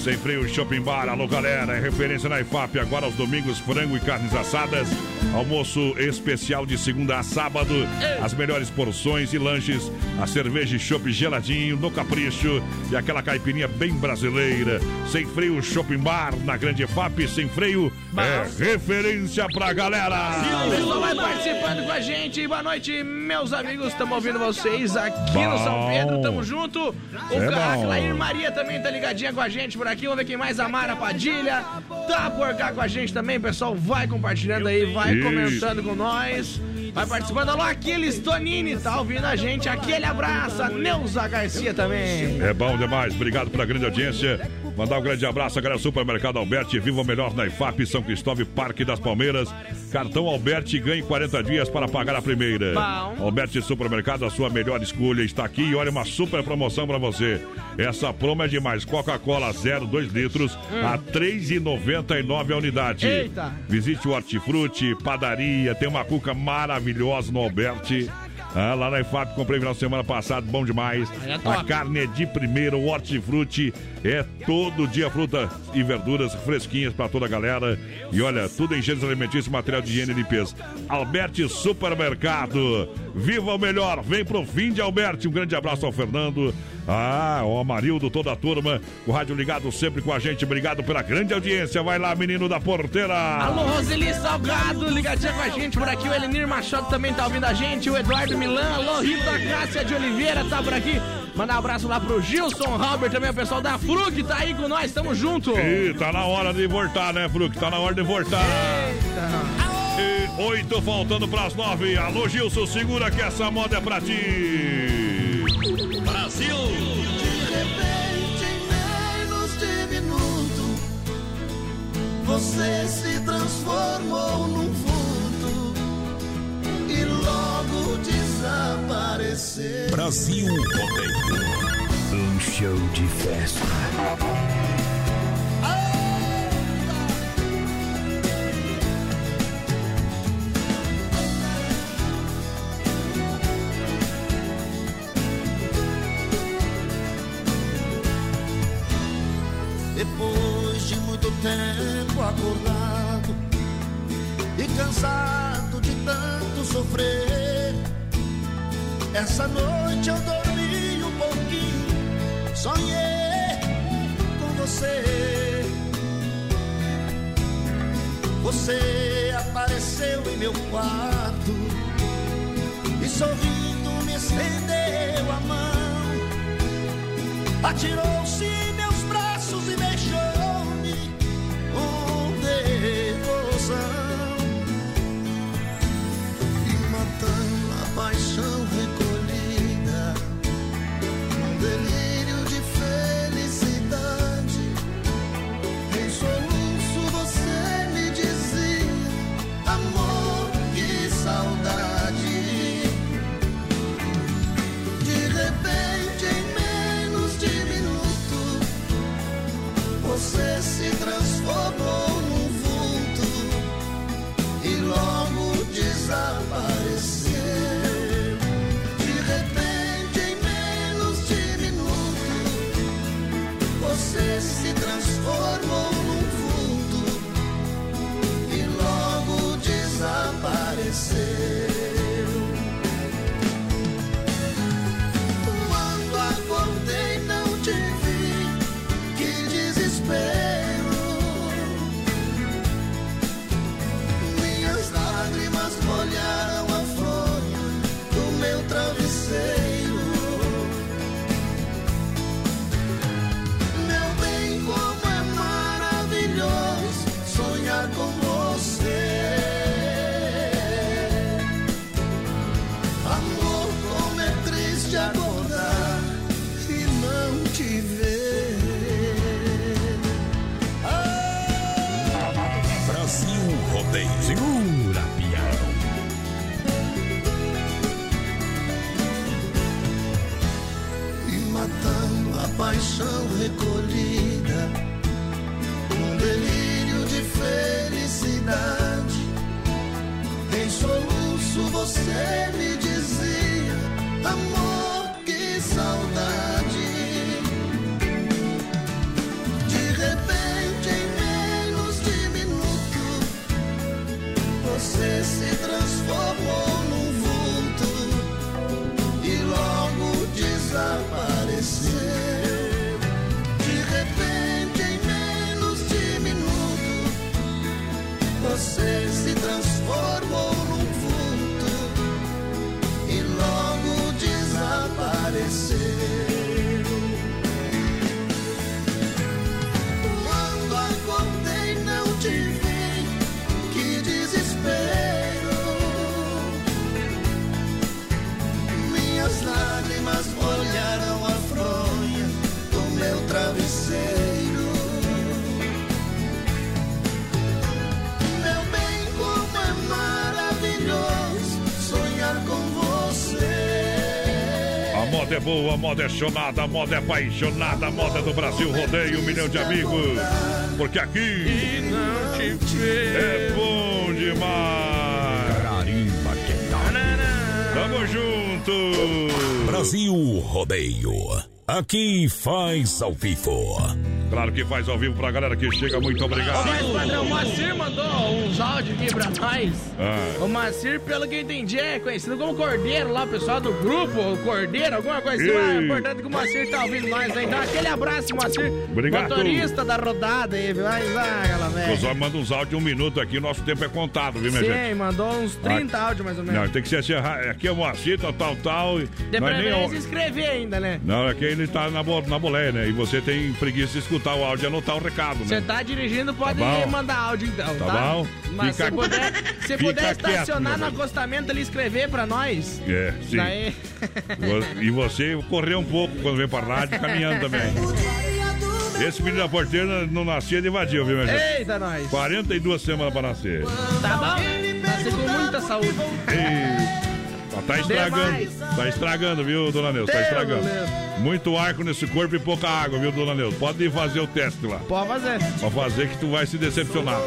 Sem freio Shopping Bar, alô galera, é referência na IFAP. Agora aos domingos, frango e carnes assadas. Almoço especial de segunda a sábado. As melhores porções e lanches. A cerveja e chopp geladinho no capricho. E aquela caipirinha bem brasileira. Sem freio Shopping Bar, na grande IFAP. Sem freio é referência pra galera. O pessoal vai participando com a gente. Boa noite, meus amigos. Estamos ouvindo vocês aqui no Bom. São Pedro. Tamo junto. O É Maria também tá ligadinha com a gente por aqui. Vamos ver quem mais. A Mara Padilha tá por cá com a gente também. Pessoal, vai compartilhando aí, vai vai Isso. comentando com nós. Vai participando. Alô, Aquiles Tonini, tá ouvindo a gente? Aquele abraço. A Neuza Garcia também. É bom demais, obrigado pela grande audiência. Mandar um grande abraço a galera do Supermercado Alberti. Viva o melhor na IFAP, São Cristóvão, Parque das Palmeiras. Cartão Alberti ganhe 40 dias para pagar a primeira. Bom. Alberti Supermercado, a sua melhor escolha está aqui e olha uma super promoção para você. Essa promo é demais. Coca-Cola zero, 2 litros Hum. a R$ 3,99 a unidade. Eita. Visite o Hortifruti, padaria, tem uma cuca maravilhosa no Alberti. Ah, lá na IFAP, comprei final de semana passado, bom demais. É a carne é de primeira, o hortifruti é todo dia fruta e verduras fresquinhas para toda a galera. E olha, tudo em gêneros alimentícios, material de higiene e limpeza. Alberti Supermercado. Viva o melhor, vem pro fim de Alberti. Um grande abraço ao Fernando. Ah, o Amarildo, toda a turma, o rádio ligado sempre com a gente. Obrigado pela grande audiência. Vai lá, menino da porteira. Alô, Roseli Salgado, ligadinha com a gente por aqui. O Elenir Machado também tá ouvindo a gente. O Eduardo Milan, alô, Rita Cássia de Oliveira tá por aqui. Mandar um abraço lá pro Gilson Halber, também o pessoal da Frug tá aí com nós, tamo junto. Ih, tá na hora de voltar, né, Fruc? Tá na hora de voltar. E oito faltando pras nove. Alô, Gilson, segura que essa moda é pra ti. Você se transformou num vulto e logo desapareceu. Brasil Rodeio. Um show de festa. E sorrindo me estendeu a mão, atirou-se moda é chonada, moda é apaixonada, moda é do Brasil, rodeio um milhão de amigos. Porque aqui é bom demais. Tamo junto. Brasil Rodeio. Aqui faz ao vivo. Claro que faz ao vivo pra galera que chega, muito obrigado. Mas, padrão, o Macir mandou uns áudios aqui pra nós. Ah. O Macir, pelo que eu entendi, é conhecido como Cordeiro lá, o pessoal do grupo, o Cordeiro, alguma coisa assim. É importante que o Macir tá ouvindo nós aí. Então, aquele abraço, Macir. Obrigado. Motorista da rodada aí, viu? Mas, ah, galera, Os homens mandam uns áudios um minuto aqui, nosso tempo é contado, viu, minha gente? Sim, mandou uns 30 áudios mais ou menos. Não, tem que ser assim, aqui é o Moacir, tal, tal, tal. De é nem preferência o- escrever ainda, né? Não, é que ele tá na, bo- na boleia, né? E você tem preguiça de escutar o áudio e anotar o recado, Você né? tá dirigindo, pode Tá mandar áudio então, Tá tá? bom. Mas Fica- se puder, se puder quieto, estacionar meu no acostamento ali e escrever pra nós. É, sim. Daí... E você correr um pouco quando vem pra rádio, caminhando também. Esse menino da porteira não nascia de vadio, viu, minha gente? Eita, nós. 42 semanas pra nascer. Tá bom? Nasci com muita saúde. Ei, tá estragando. Demais. Tá estragando, viu, dona Neuza? Tá estragando. Muito arco nesse corpo e pouca água, viu, dona Neuza? Pode ir fazer o teste lá. Pode fazer. Pra fazer que tu vai se decepcionar.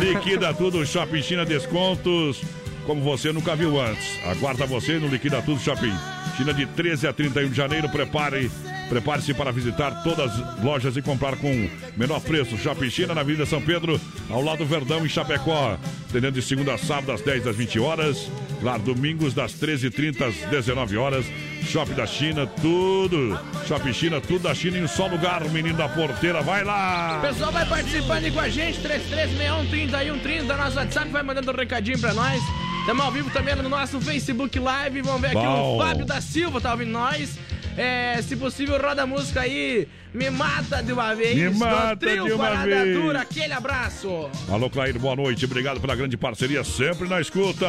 Liquida tudo, Shopping China Descontos, como você nunca viu antes. Aguarda você no Liquida Tudo Shopping. China de 13 a 31 de janeiro, prepare. Prepare-se para visitar todas as lojas e comprar com menor preço. Shopping China na Avenida São Pedro, ao lado do Verdão, em Chapecó. Atendendo de segunda a sábado, das 10 às 20 horas. Claro, domingos, das 13h30 às 19 horas. Shopping da China, tudo. Shopping China, tudo da China em um só lugar. Menino da porteira, vai lá! O pessoal vai participando aí com a gente, 3361-3130, nosso WhatsApp, vai mandando um recadinho pra nós. Estamos ao vivo também no nosso Facebook Live. Vamos ver aqui Bom. o Fábio da Silva tá ouvindo nós. É, se possível, roda a música aí. Me mata de uma vez. Me mata trio de uma Parada vez. Dura. Aquele abraço. Alô, Clair, boa noite. Obrigado pela grande parceria, sempre na escuta.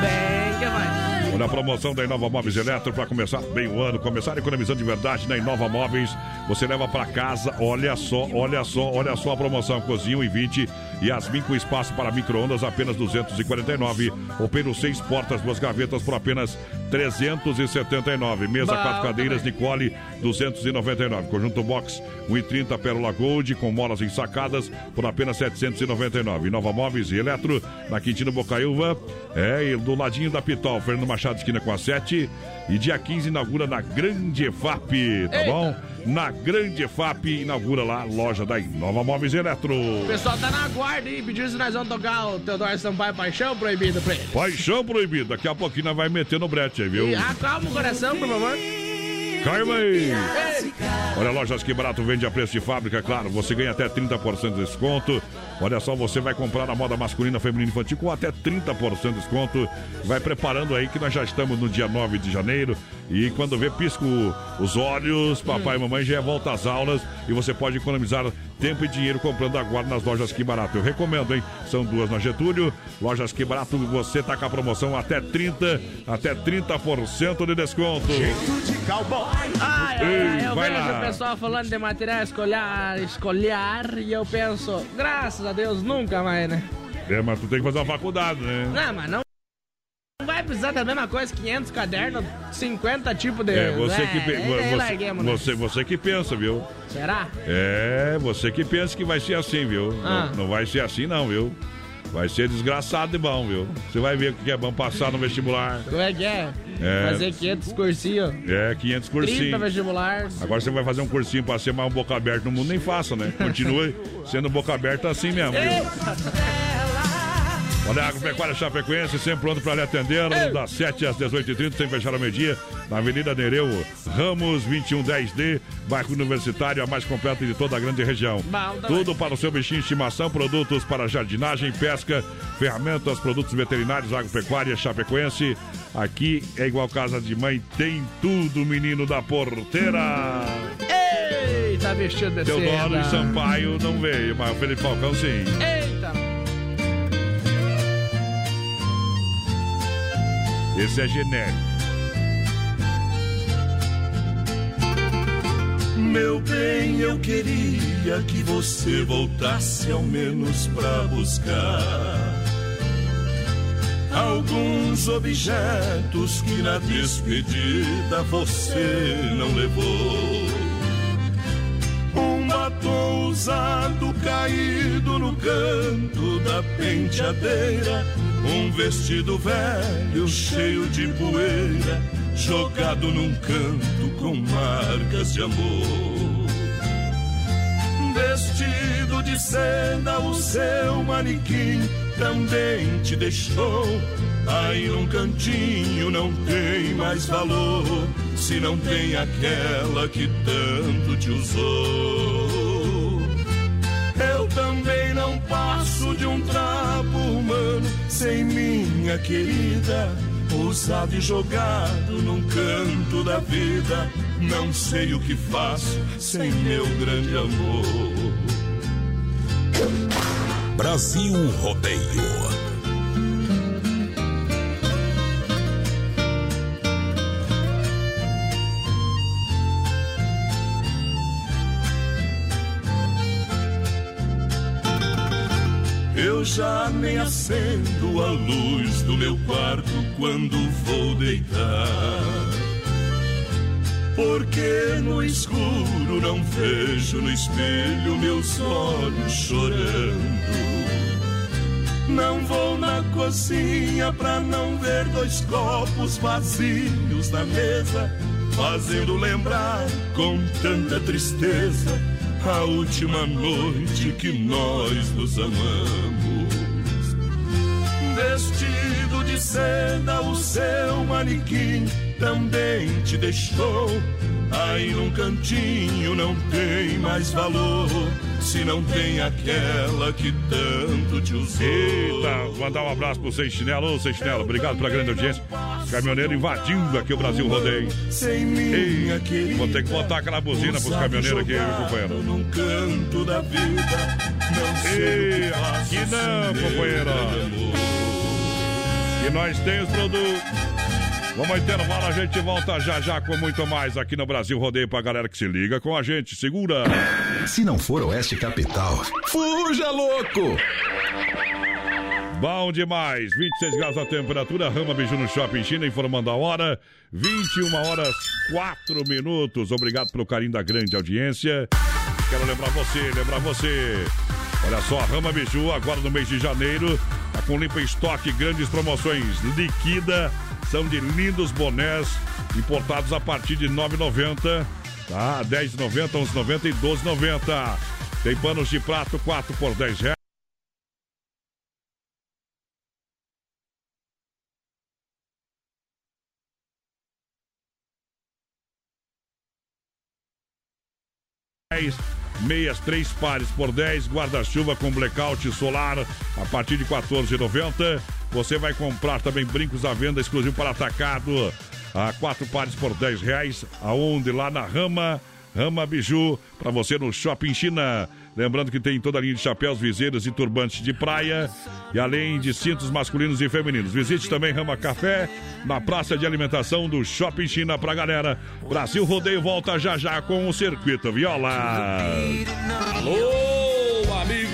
Bem, que vai. Olha a promoção da Inova Móveis Eletro para começar bem o ano, começar economizando de verdade na Inova Móveis. Você leva para casa, olha só, olha só, olha só a promoção. Cozinha 1,20 e Yasmin com espaço para micro-ondas apenas 249. Opero seis portas, duas gavetas por apenas 379. Mesa, Bom, quatro cadeiras, Nicole 299. Conjunto Box 1,30 Pérola Gold com molas ensacadas por apenas 799. Nova Móveis e Eletro na Quintino Bocaiúva. É, e do ladinho da Pitol, Fernando Machado, esquina com a 7. E dia 15 inaugura na Grande EFAP, tá Eita. bom? Na Grande EFAP inaugura lá a loja da Nova Móveis Eletro. O pessoal tá na guarda aí, pediu se nós vamos tocar o Teodoro Sampaio Paixão proibido pra ele. Paixão proibido. Daqui a pouquinho nós vai meter no brete aí, viu? E acalma o coração, por favor. Calma aí. Olha, lojas que barato vende a preço de fábrica, claro. Você ganha até 30% de desconto. Olha só, você vai comprar a moda masculina, feminina e infantil com até 30% de desconto. Vai preparando aí que nós já estamos no dia 9 de janeiro. E quando vê, pisco os olhos, papai e mamãe já é volta às aulas. E você pode economizar tempo e dinheiro comprando agora nas lojas Que Barato. Eu recomendo, hein? São duas na Getúlio. Lojas Que Barato, você tá com a promoção até 30, até 30% de desconto. Ai, ai, ai, Ei, eu vejo lá. o pessoal falando de material escolar, escolar e eu penso, graças a Deus, nunca mais, né? É, mas tu tem que fazer uma faculdade, né? Não, mas não vai precisar da mesma coisa, 500 cadernos, 50 tipos de... É, você que, pe- É, você, né? você, você que pensa, viu? Será? É, você que pensa que vai ser assim, viu? Ah. Não, não vai ser assim, não, viu? Vai ser desgraçado de bom, viu? Você vai ver o que é bom passar no vestibular. Como é que é? É. Fazer 500 cursinhos, É, 500 30 cursinhos. vestibular. Agora você vai fazer um cursinho pra ser mais um boca aberta no mundo, nem faça, né? Continue sendo boca aberta assim mesmo, viu? Olha, a Agropecuária Chapecoense, sempre pronto para lhe atender, das 7 às 18h30, sem fechar ao meio-dia, na Avenida Nereu Ramos, 2110D, bairro Universitário, a mais completa de toda a grande região. Tá Tudo para o seu bichinho de estimação, produtos para jardinagem, pesca, ferramentas, produtos veterinários, agropecuária Chapecoense. Aqui é igual casa de mãe, tem tudo, menino da porteira. Eita, vestido de Teodoro e. Sampaio não veio, mas o Felipe Falcão sim. Eita. Esse é genérico. Meu bem, eu queria que você voltasse ao menos pra buscar alguns objetos que na despedida você não levou. Um batom usado caído no canto da penteadeira, um vestido velho cheio de poeira, jogado num canto com marcas de amor. Vestido de seda, o seu manequim também te deixou. Aí num cantinho não tem mais valor, se não tem aquela que tanto te usou. Eu também não passo de um trapo humano sem minha querida, usado e jogado num canto da vida. Não sei o que faço sem meu grande amor. Brasil Rodeio. Eu já nem acendo a luz do meu quarto quando vou deitar. Porque no escuro não vejo no espelho meus olhos chorando. Não vou na cozinha pra não ver dois copos vazios na mesa, fazendo lembrar com tanta tristeza a última noite que nós nos amamos. Vestido de seda, o seu manequim também te deixou. Aí num cantinho não tem mais valor. Se não tem aquela que tanto te usou. Eita, mandar um abraço pro Sentinela. Ô, Sentinela, obrigado pela grande audiência. Caminhoneiro invadindo aqui o Brasil Rodeio. Ei, vou ter que botar aquela buzina pros caminhoneiros aqui, companheiro. Num canto da vida, não Ei, aqui não, companheiro. E nós temos produtos. Vamos intervalo, a gente volta já já com muito mais aqui no Brasil Rodeio pra galera que se liga com a gente. Segura! Se não for Oeste Capital, fuja louco! Bom demais, 26 graus a temperatura, Rama Biju no Shopping China, informando a hora, 21 horas 4 minutos. Obrigado pelo carinho da grande audiência. Quero lembrar você, lembrar você. Olha só, Rama Biju, agora no mês de janeiro, tá com limpa estoque, grandes promoções, liquida, são de lindos bonés, importados a partir de R$ 9,90, tá? R$ 10,90, R$ 11,90 e R$ 12,90. Tem panos de prato, 4 por 10 reais. Meias, três pares por 10, guarda-chuva com blackout solar a partir de 14,90. Você vai comprar também brincos à venda exclusivo para atacado a quatro pares por 10 reais. Aonde? Lá na Rama, Rama Biju, para você no Shopping China. Lembrando que tem toda a linha de chapéus, viseiras e turbantes de praia. E além de cintos masculinos e femininos. Visite também Rama Café na praça de alimentação do Shopping China pra galera. Brasil Rodeio volta já já com o Circuito Viola. Alô,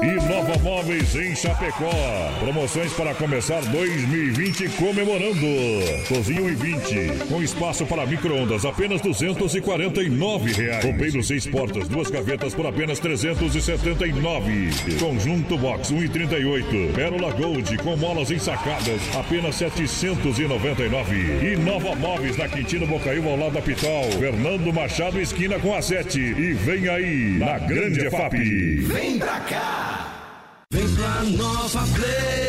E Nova Móveis em Chapecó. Promoções para começar 2020 comemorando. Cozinha 1,20 com espaço para micro-ondas apenas 249 reais. Roupeiro seis portas, duas gavetas por apenas 379. Conjunto Box 1,38. Pérola Gold com molas ensacadas apenas 799. E Nova Móveis na Quintino Bocaiúva ao lado da Pitol. Fernando Machado esquina com a 7. E vem aí na Grande EFAP. Vem pra cá! Vem pra Nova Play!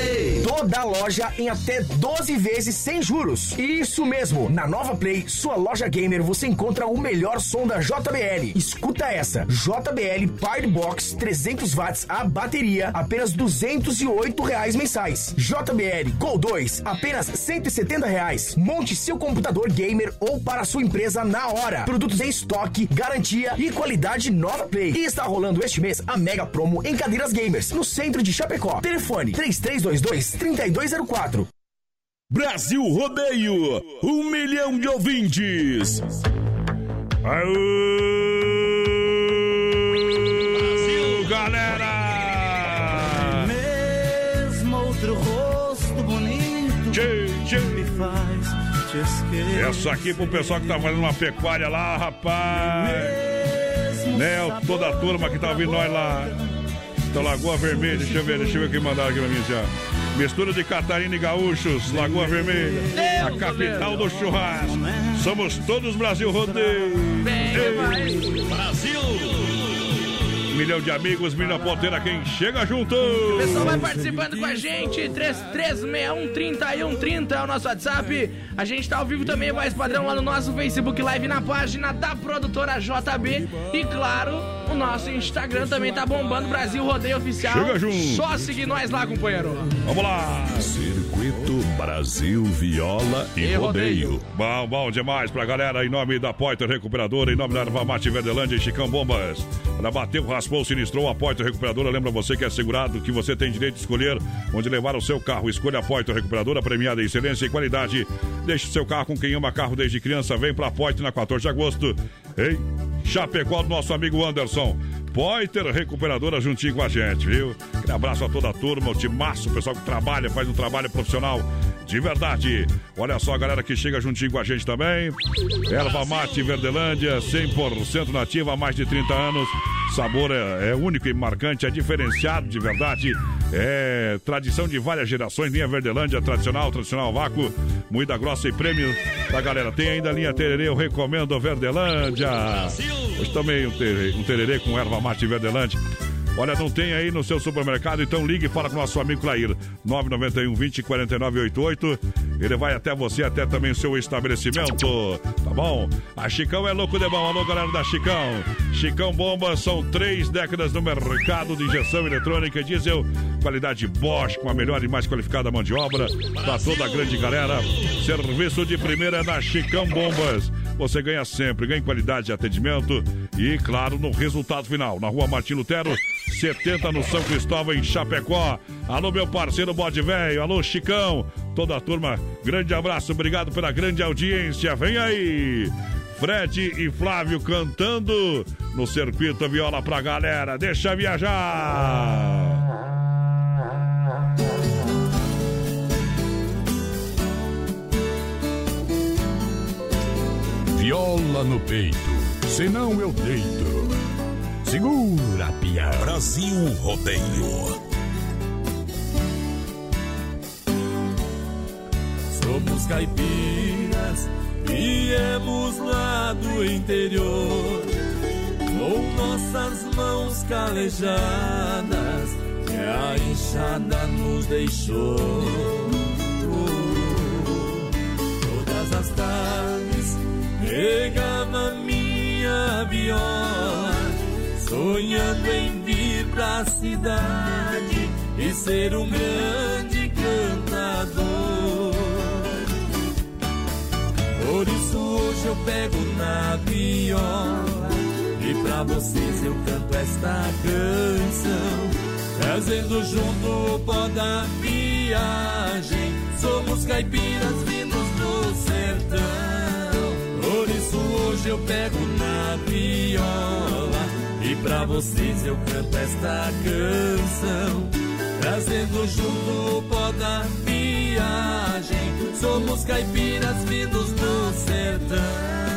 Toda loja em até 12 vezes sem juros. Isso mesmo, na Nova Play, sua loja gamer, você encontra o melhor som da JBL. Escuta essa: JBL Power Box 300 watts a bateria, apenas 208 reais mensais. JBL Go 2, apenas 170 reais. Monte seu computador gamer ou para sua empresa na hora. Produtos em estoque, garantia e qualidade Nova Play. E está rolando este mês a mega promo em cadeiras gamers no centro de Chapecó. Telefone 3322-3204. Brasil Rodeio, um milhão de ouvintes. Aô, galera! Mesmo outro rosto bonito tchê, tchê. me faz te esquecer. Essa aqui pro pessoal que tá fazendo uma pecuária lá, rapaz. Né, toda a turma que tá ouvindo nós lá. Da Lagoa Vermelha, deixa eu ver, deixa eu ver quem mandaram aqui pra mim já. Mistura de Catarina e Gaúchos, Lagoa Vermelha, a capital do churrasco. Somos todos Brasil Rodeio. Ei. Brasil! Milhão de amigos, milhão ponteira, quem chega junto. O pessoal vai participando com a gente. 3361-3130 é o nosso WhatsApp. A gente tá ao vivo também, mais padrão, lá no nosso Facebook Live, na página da produtora JB. E claro, o nosso Instagram também tá bombando Brasil Rodeio Oficial. Chega junto. Só seguir nós lá, companheiro. Vamos lá. Circuito Brasil Viola e, E rodeio. rodeio. Bom, bom demais pra galera. Em nome da Poiter Recuperadora, em nome da Erva Mate Verdelândia e Chicão Bombas. Para bateu, raspou, sinistrou a Poiter Recuperadora. Lembra você que é segurado que você tem direito de escolher onde levar o seu carro. Escolha a Poiter Recuperadora, premiada em excelência e qualidade. Deixe o seu carro com quem ama carro desde criança. Vem pra Poiter na 14 de agosto. Ei, Chapecó do nosso amigo Anderson. Poiter Recuperadora juntinho com a gente, viu? Aquele abraço a toda a turma, o timaço, o pessoal que trabalha, faz um trabalho profissional de verdade. Olha só a galera que chega juntinho com a gente também. Erva Mate Verdelândia, 100% nativa há mais de 30 anos. Sabor é, é único e marcante, é diferenciado de verdade. É tradição de várias gerações. Linha Verdelândia, tradicional, tradicional vácuo, moída grossa e prêmio da galera. Tem ainda a linha Tererê, eu recomendo Verdelândia. Hoje também um tererê, um tererê com erva mate Verdelândia. Olha, não tem aí no seu supermercado, então ligue e fala com o nosso amigo Clair. 991 20 49 88. Ele vai até você, até também o seu estabelecimento. Tá bom? A Chicão é louco de bom. Alô, galera da Chicão. Chicão Bomba são três décadas no mercado de injeção eletrônica diesel. Qualidade Bosch, com a melhor e mais qualificada mão de obra. Pra toda a grande galera. Serviço de primeira na Chicão Bombas. Você ganha sempre, ganha qualidade de atendimento e, claro, no resultado final. Na rua Martim Lutero, 70 no São Cristóvão, em Chapecó. Alô, meu parceiro Bode Velho. Alô, Chicão. Toda a turma, grande abraço. Obrigado pela grande audiência. Vem aí. Fred e Flávio cantando no circuito viola pra galera. Deixa viajar. Viola no peito, senão eu deito. Segura, pião. Brasil Rodeio. Somos caipiras, viemos lá do interior, com nossas mãos calejadas, que a enxada nos deixou. Todas as tardes pegava minha viola, sonhando em vir pra cidade e ser um grande cantador. Por isso hoje eu pego na viola e pra vocês eu canto esta canção, trazendo junto o pó da viagem. Somos caipiras vindos do sertão. Por isso hoje eu pego na viola e pra vocês eu canto esta canção, trazendo junto o pó da viagem. Somos caipiras vindos do sertão.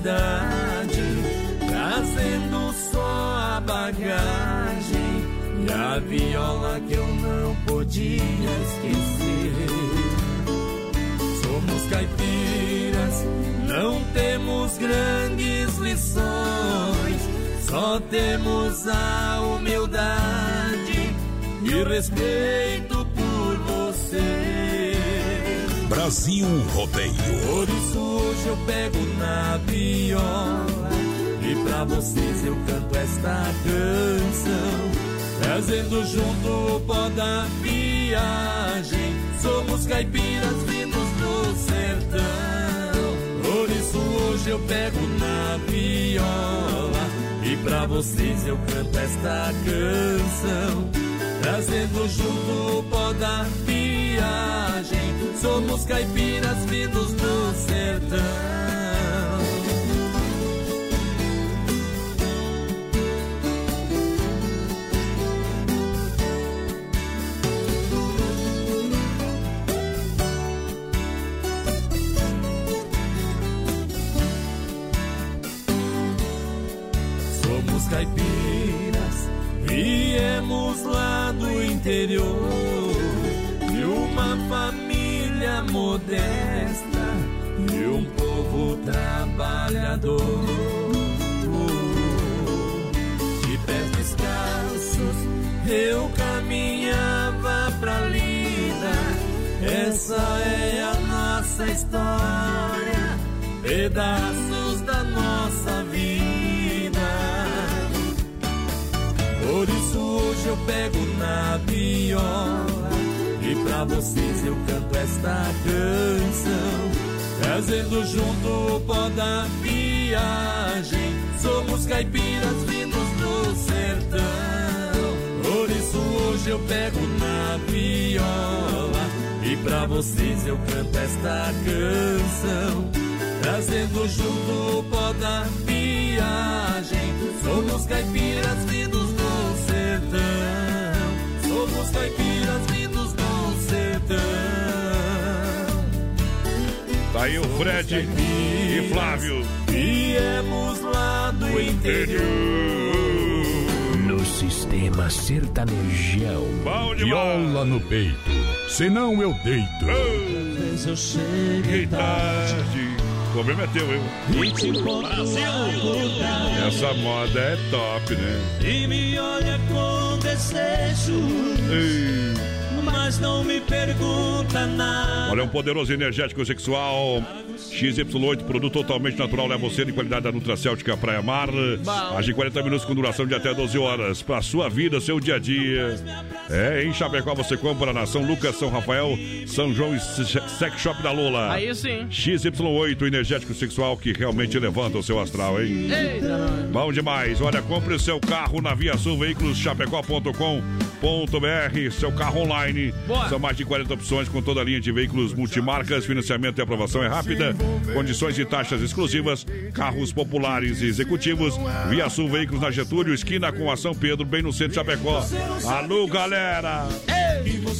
Cidade, trazendo só a bagagem e a viola que eu não podia esquecer. Somos caipiras, não temos grandes lições, só temos a humildade e respeito Brasil Rodeio. Por isso hoje eu pego na viola e pra vocês eu canto esta canção, trazendo junto o pó da viagem. Somos caipiras vindos do sertão. Por isso hoje eu pego na viola e pra vocês eu canto esta canção, trazendo junto o pó da viagem. Somos caipiras vindos do sertão. Modesta e um povo trabalhador. De pés descalços eu caminhava pra lida. Essa é a nossa história, pedaços da nossa vida. Por isso hoje eu pego na e pra vocês eu canto esta canção, trazendo junto o pó da viagem. Somos caipiras vindos do sertão. Por isso hoje eu pego na viola e pra vocês eu canto esta canção, trazendo junto o pó da viagem. Somos caipiras vindos do sertão. Somos caipiras Tá aí o Fred e Flávio. Viemos lá do interior. No sistema sertanejão. Bom Viola no peito, senão eu deito. Talvez eu chegue tarde. O problema é teu, eu. Te Brasil! Essa moda é top, né? E me olha com desejo. Ei. Mas não me pergunta nada. Olha, um poderoso energético sexual XY8, produto totalmente natural, leva você de qualidade da Nutracêutica Praia Mar. Age em 40 minutos com duração de até 12 horas. Pra sua vida, seu dia a dia. É, em Chapecó você compra na São Lucas, São Rafael, São João e Sex Shop da Lula. Aí sim. XY8, energético sexual que realmente levanta o seu astral, hein? Eita. Bom demais. Olha, compre o seu carro na Via Sul Veículos Chapecó.com.br. Seu carro online. Boa. São mais de 40 opções com toda a linha de veículos multimarcas. Financiamento e aprovação é rápida. Condições e taxas exclusivas. Carros populares e executivos. Via Sul Veículos na Getúlio, esquina com a São Pedro, bem no centro de Chapecó. Alô, galera!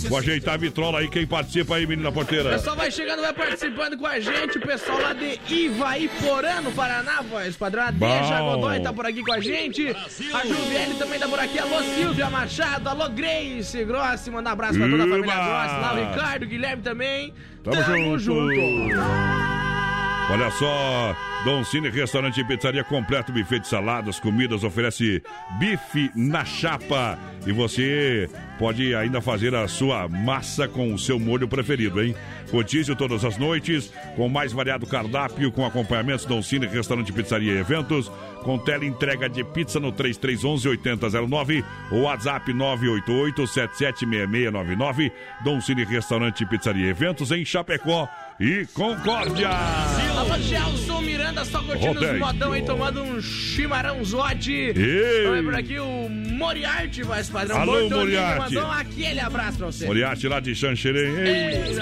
Vou ajeitar a vitrola aí. Quem participa aí, menina O porteira? pessoal vai chegando, vai participando com a gente. O pessoal lá de Ivaiporã, no Paraná, voz padrão. A Deja. Godoy tá por aqui com a gente. A Juliane também tá por aqui. Alô, Silvia Machado. Alô, Grace Grossi. Mandar um abraço pra toda a família Uba. Grossi. Lá o Ricardo, Guilherme também. Tamo junto. Olha só, Dom Cine Restaurante e Pizzaria completo, buffet de saladas, comidas, oferece bife na chapa. E você pode ainda fazer a sua massa com o seu molho preferido, hein? Rodízio todas as noites, com mais variado cardápio, com acompanhamentos Dom Cine, restaurante, pizzaria e eventos, com tela entrega de pizza no 3311-8009, o WhatsApp 988-776699, Dom Cine, restaurante, pizzaria e eventos em Chapecó e Concórdia. Alô, Gelson Miranda, só curtindo Rodeio. os modão aí, tomando um chimarãozote. Ei. Vai por aqui o Moriarty, voz padrão. Alô, Moriarty. Mandou aquele abraço pra você. Moriarty lá de Xanxerém.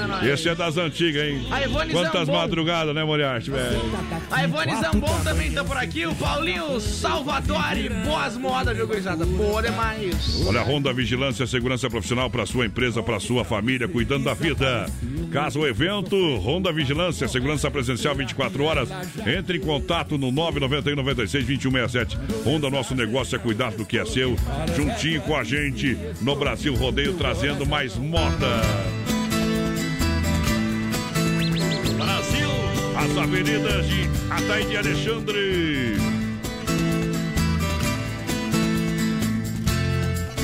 Nós. Esse é das antigas, hein? A Ivone Quantas Zambon. madrugadas, né, Moriarty, velho? A Ivone Zambon também tá por aqui. O Paulinho Salvatore. Boas modas, viu, gurizada? Boa demais. Olha, Honda Vigilância Segurança Profissional para sua empresa, para sua família, cuidando da vida. Caso o evento, Honda Vigilância, segurança presencial 24 horas. Entre em contato no 991 96 2167. Honda, nosso negócio é cuidar do que é seu. Juntinho com a gente no Brasil Rodeio, trazendo mais moda. Brasil, as avenidas de Ataíde Alexandre.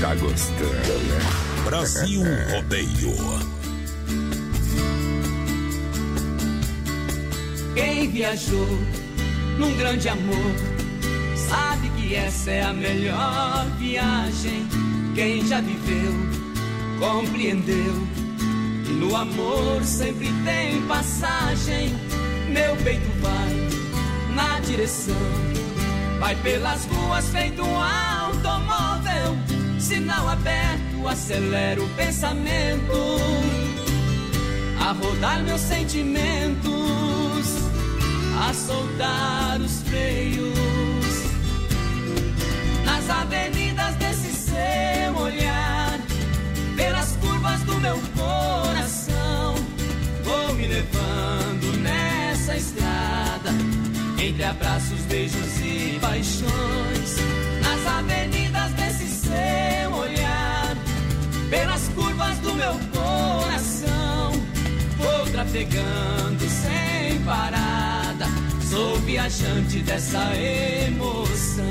Tá gostando, né? Brasil Rodeio. Quem viajou num grande amor sabe que essa é a melhor viagem. Quem já viveu, compreendeu. E no amor sempre tem passagem. Meu peito vai na direção, vai pelas ruas feito um automóvel. Sinal aberto, acelera o pensamento a rodar meus sentimentos, a soltar os freios nas avenidas desse seu olhar, pelas curvas do meu coração, vou me levando nessa estrada, entre abraços, beijos e paixões, nas avenidas desse seu olhar, pelas curvas do meu coração, vou trafegando sem parada, sou viajante dessa emoção.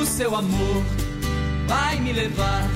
O seu amor vai me levar.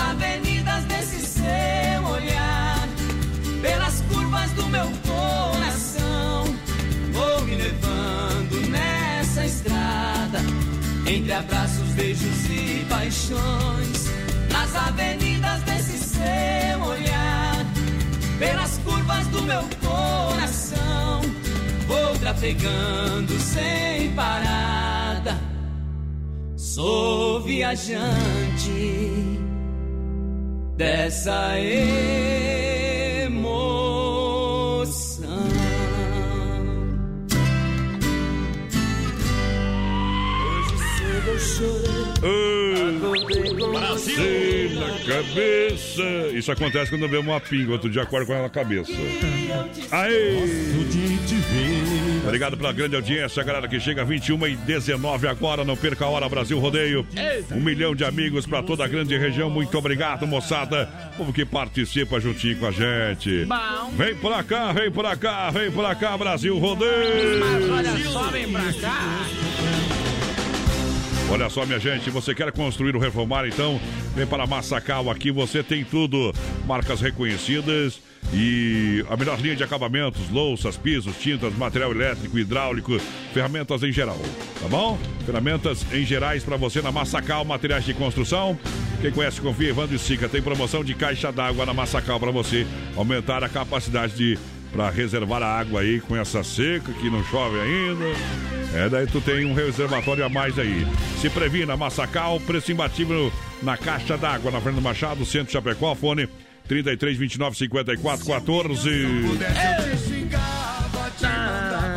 Avenidas desse seu olhar, pelas curvas do meu coração, vou me levando nessa estrada, entre abraços, beijos e paixões. Nas avenidas desse seu olhar, pelas curvas do meu coração, vou trafegando sem parada. Sou viajante dessa emoção. Hoje cedo eu chorei. Acordei com Brasil cabeça. Isso acontece quando vemos uma pinga, outro dia acorda com ela na cabeça. Aê! Obrigado pela grande audiência, galera que chega 21 e 19 agora. Não perca a hora, Brasil Rodeio. Um milhão de amigos para toda a grande região. Muito obrigado, moçada. Povo que participa juntinho com a gente. Bom. Vem pra cá, vem pra cá, vem pra cá, Brasil Rodeio. Mas olha só, vem pra cá. Olha só, minha gente, você quer construir ou reformar, então vem para Massacal. Aqui você tem tudo, marcas reconhecidas e a melhor linha de acabamentos, louças, pisos, tintas, material elétrico, hidráulico, ferramentas em geral, tá bom? Ferramentas em gerais para você na Massacal, materiais de construção. Quem conhece, confia, Evandro e Sica. Tem promoção de caixa d'água na Massacal para você aumentar a capacidade de para reservar a água aí com essa seca que não chove ainda. É, daí tu tem um reservatório a mais aí. Se previna, Massacal, preço imbatível na caixa d'água, na Fernando Machado, Centro Chapecó, fone 33 29 54 14.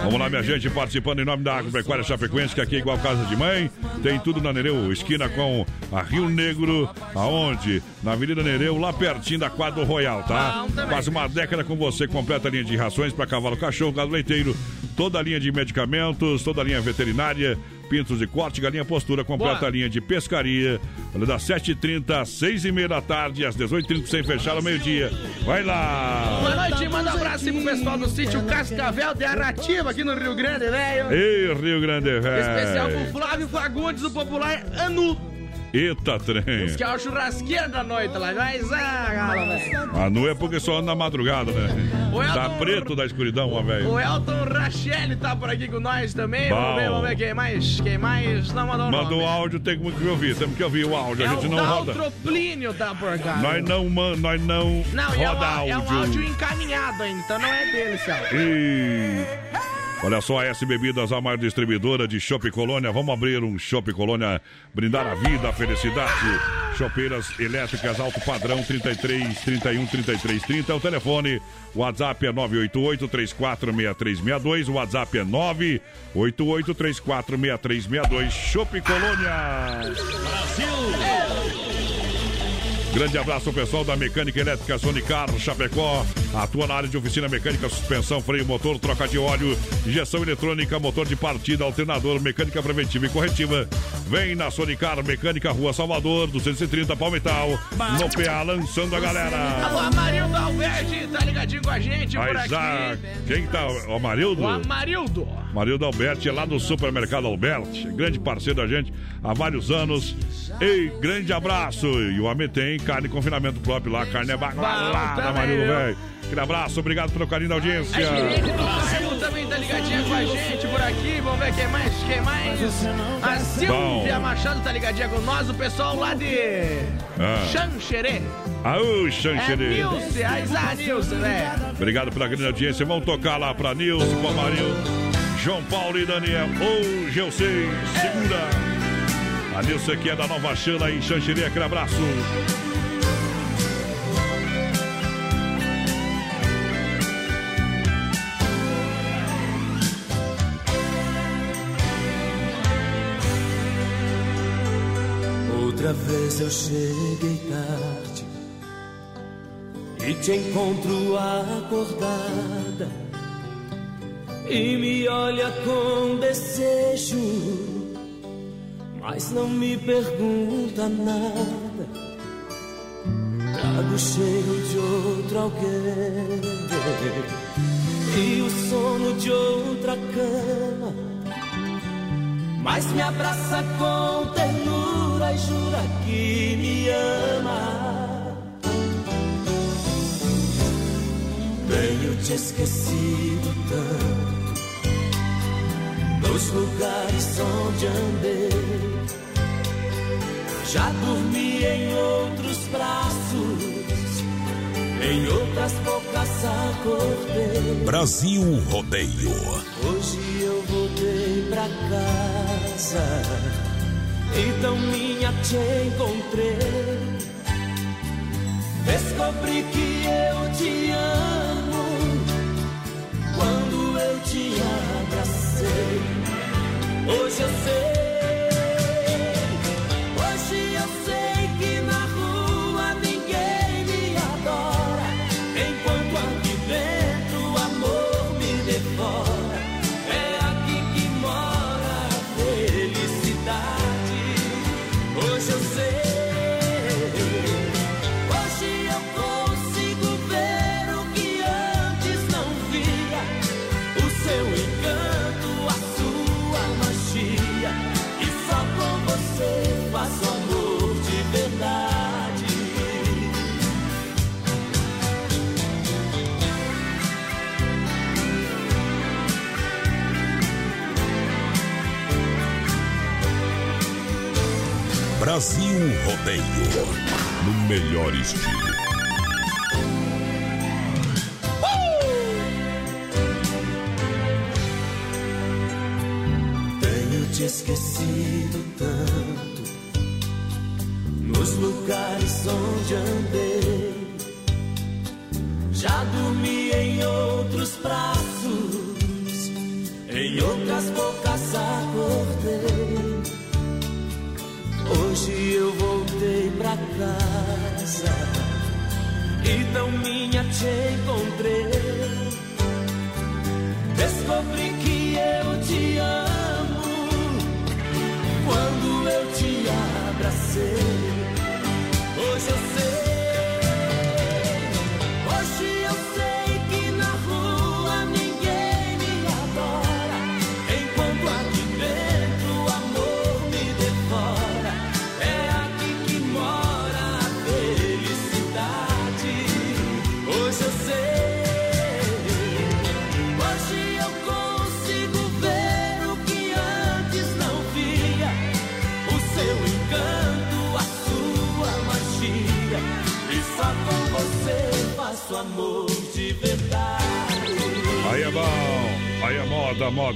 Vamos lá, minha gente, participando em nome da Agropecuária Chapecoense, que aqui é igual casa de mãe. Tem tudo na Nereu, esquina com a Rio Negro, aonde? Na Avenida Nereu, lá pertinho da quadra do Royal, tá? Quase uma década com você, completa a linha de rações para cavalo, cachorro, gado leiteiro, toda a linha de medicamentos, toda a linha veterinária, pintos de corte, galinha postura, completa Boa. a linha de pescaria, olha, das 7h30 às 6h30 da tarde, às 18h30 sem fechar ao meio-dia. Vai lá! Boa noite, manda um abraço aí pro pessoal do sítio Cascavel de Arrativa, aqui no Rio Grande, velho. Ei, Rio Grande, Especial velho! pro Flávio Fagundes, do popular Anu. Eita, trem! Que é o churrasqueiro da noite lá. Mas, ah, velho. A nu é porque só anda na madrugada, né? O Elton- Tá preto da escuridão, ó, velho. O Elton Rachelli tá por aqui com nós também. Bom. Vamos ver, vamos ver quem mais. Quem mais não mandou o Manda nome. o áudio, tem que ouvir. Temos que ouvir o áudio. É A gente o não roda. Daltroplínio tá por cá. Nós não, man, nós não, Não, é, roda um, é um áudio. áudio encaminhado ainda, então não é dele, Celso. Olha só, a S Bebidas, a maior distribuidora de Chopp Colônia. Vamos abrir um Chopp Colônia, brindar a vida, a felicidade. Chopeiras elétricas alto padrão 33 31 33 30 é o telefone. O WhatsApp é 988 346362. O WhatsApp é 988 346362. Chopp Colônia. Grande abraço ao pessoal da Mecânica Elétrica Sonicar Chapecó. Atua na área de oficina mecânica, suspensão, freio, motor, troca de óleo, injeção eletrônica, motor de partida, alternador, mecânica preventiva e corretiva. Vem na Sonicar Mecânica, Rua Salvador, 230 Palmital. No PA, lançando a galera. Alô, Amarildo Alberti, tá ligadinho com a gente por Mas, ah, aqui. quem tá? O Amarildo? O Amarildo. Marildo Alberti é lá do Supermercado Alberti, grande parceiro da gente há vários anos. Ei, grande abraço! E o homem tem carne confinamento próprio lá, carne é bagualada, viu? velho. Aquele abraço, obrigado pelo carinho da audiência. Também tá ligadinha com a gente por aqui. Vamos ver quem mais, quem mais. A Silvia Bom. Machado tá ligadinha com nós, o pessoal lá de Ah. Xanxerê. É Xanxerê. Nilce, a Nilce, né? Obrigado pela grande audiência. Vamos tocar lá pra Nilson, pro Amarildo, João Paulo e Daniel. Hoje eu sei, segura. A Nilson aqui é da Nova Xana em Xanxerê, aquele abraço. Outra vez eu cheguei tarde e te encontro acordada e me olha com desejo, mas não me pergunta nada. Trago o cheiro de outro alguém e o sono de outra cama. Mas me abraça com ternura e jura que me ama. Tenho te esquecido tanto nos lugares onde andei. Já dormi em outros braços, em outras bocas acordei. Brasil Rodeio. Hoje eu voltei pra casa e tão minha te encontrei. Descobri que eu te amo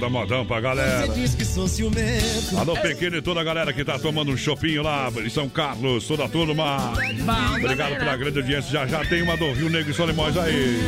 moda, modão pra galera. Você diz que sou ciumento. Alô, pequeno e toda a galera que tá tomando um chopinho lá em São Carlos, toda a turma. Obrigado pela grande audiência. Já já tem uma do Rio Negro e Solimões aí.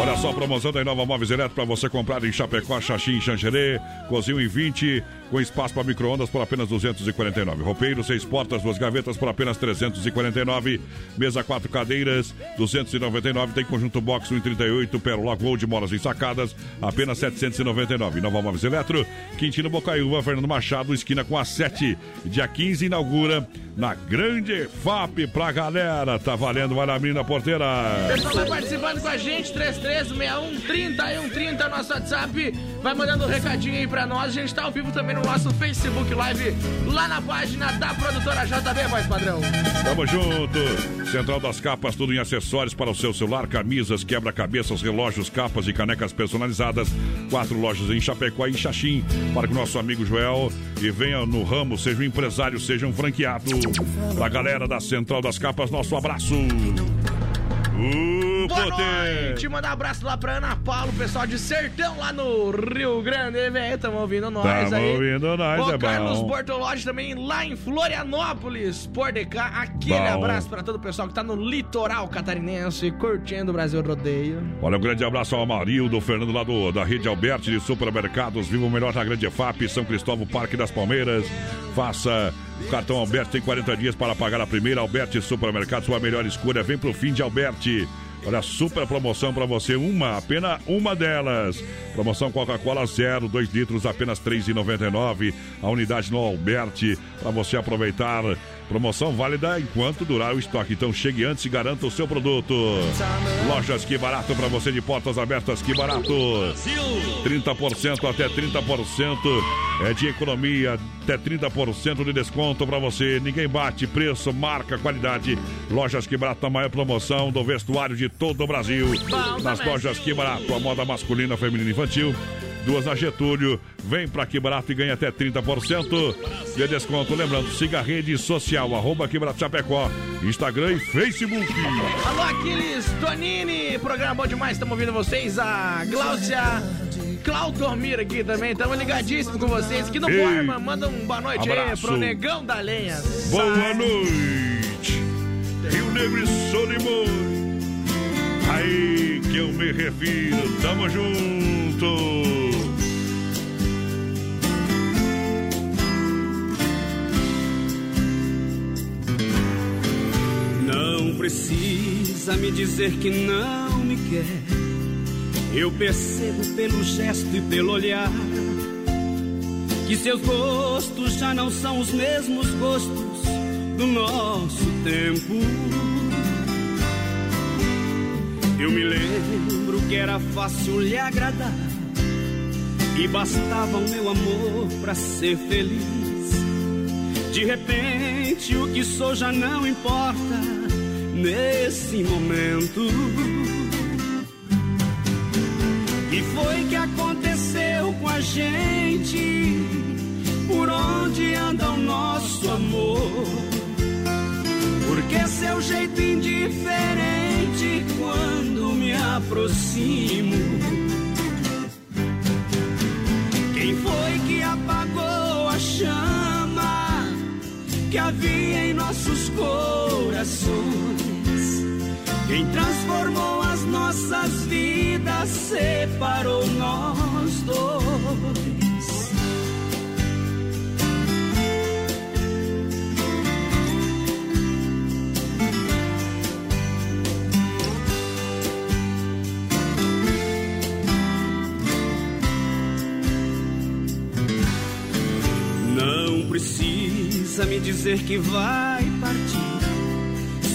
Olha só a promoção da Inova Móveis Eletro para você comprar em Chapecó, Xaxim, Xanxerê, cozinho em 20, com espaço para micro-ondas por apenas 249. Roupeiro, seis portas, duas gavetas por apenas 349. Mesa, quatro cadeiras, 299. Tem conjunto box 138, Pérola Gold, molas ensacadas, apenas 799. Inova Móveis Eletro, Quintino Bocaiúva, Fernando Machado, esquina com a 7. Dia 15 inaugura na grande FAP pra galera. Tá valendo, vai na mina porteira. Pessoal vai participando com a gente, 3361 30 nosso WhatsApp. Vai mandando um recadinho aí pra nós. A gente tá ao vivo também no nosso Facebook Live, lá na página da produtora JB, voz padrão. Tamo junto. Central das Capas, tudo em acessórios para o seu celular, camisas, quebra-cabeças, relógios, capas e canecas personalizadas. Quatro lojas em Chapecó e em Xaxim. Para o nosso amigo Joel e venha no ramo, seja um empresário, seja um franqueado. Pra galera da Central das Capas, nosso abraço. Uh, Boa noite, mandar um abraço lá pra Ana Paula, pessoal de Sertão lá no Rio Grande, velho. Tamo ouvindo nós Tamo aí. ouvindo nós, o é bom. Carlos Bortolodi também lá em Florianópolis, por DK. Aquele Bom. abraço pra todo o pessoal que tá no litoral catarinense, curtindo o Brasil Rodeio. Olha, um grande abraço ao Amarildo, Fernando lá do, da Rede Alberti de Supermercados. Viva o melhor na Grande FAP, São Cristóvão, Parque das Palmeiras. Faça o cartão Alberti, tem 40 dias para pagar a primeira. Alberti Supermercados, sua melhor escolha. Vem pro fim de Alberti. Olha, super promoção para você, uma, apenas uma delas. Promoção Coca-Cola zero, 2 litros, apenas R$ 3,99. A unidade no Alberti, para você aproveitar. Promoção válida enquanto durar o estoque. Então chegue antes e garanta o seu produto. Lojas Que Barato para você de portas abertas, Que Barato. 30% até 30% é de economia, até 30% de desconto para você. Ninguém bate preço, marca, qualidade. Lojas Que Barato, a maior promoção do vestuário de todo o Brasil. Nas lojas Que Barato, a moda masculina, feminina e infantil. Duas na Getúlio. Vem pra Que Barato e ganha até 30% de desconto. Lembrando, siga a rede social, arroba Que Barato Chapecó, Instagram e Facebook. Alô, Aquiles Tonini, programa bom demais, estamos ouvindo vocês. A Gláucia Claudomir aqui também, estamos ligadíssimos com vocês. Aqui no Ei. Borma, manda um boa noite aí Abraço. pro Negão da Lenha. Boa noite, Rio Negro e Solimões. Aí que eu me refiro, tamo junto. Não precisa me dizer que não me quer. Eu percebo pelo gesto e pelo olhar que seus gostos já não são os mesmos gostos do nosso tempo. Eu me lembro que era fácil lhe agradar e bastava o meu amor para ser feliz. De repente, o que sou já não importa nesse momento. E foi que aconteceu com a gente? Por onde anda o nosso amor? Porque é seu jeito indiferente quando me aproximo. Quem foi que apagou a chama que havia em nossos corações? Quem transformou as nossas vidas separou nós dois. Não precisa me dizer que vai partir.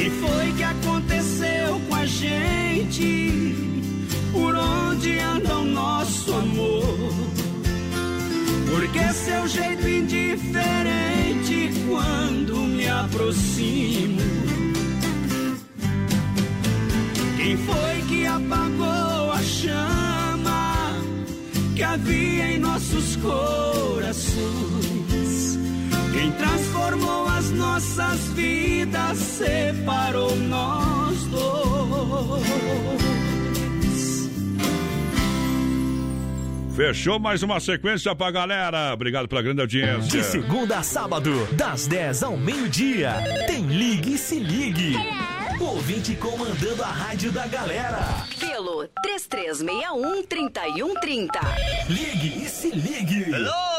E foi que aconteceu com a gente? Por onde anda o nosso amor? Porque seu jeito indiferente quando me aproximo. Quem foi que apagou a chama que havia em nossos corações? Quem transformou as nossas vidas separou nós dois. Fechou mais uma sequência pra galera. Obrigado pela grande audiência. De segunda a sábado, das 10 ao meio-dia, tem Ligue e Se Ligue. Ouvinte comandando a rádio da galera. Pelo 3361-3130. Ligue e Se Ligue. Hello!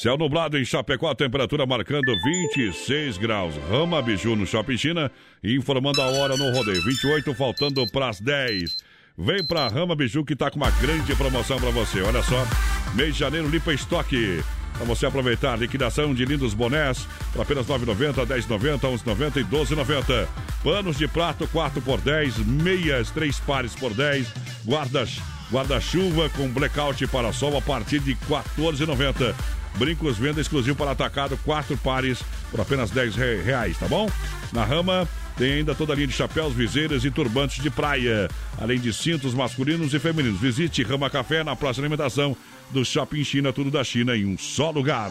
Céu nublado em Chapecó, temperatura marcando 26 graus. Rama Biju no Shopping China, informando a hora no rodeio. 28, faltando pras 10. Vem pra Rama Biju que tá com uma grande promoção pra você. Olha só, mês de janeiro limpa estoque. Pra você aproveitar, liquidação de lindos bonés por apenas R$ 9,90, R$ 10,90, R$ 11,90 e R$ 12,90. Panos de prato 4 por 10, meias 3 pares por 10, guardas guarda-chuva com blackout para sol a partir de R$ 14,90. Brincos venda exclusivo para atacado, quatro pares por apenas 10 re- reais, tá bom? Na Rama tem ainda toda a linha de chapéus, viseiras e turbantes de praia, além de cintos masculinos e femininos. Visite Rama Café na próxima alimentação do Shopping China, tudo da China em um só lugar.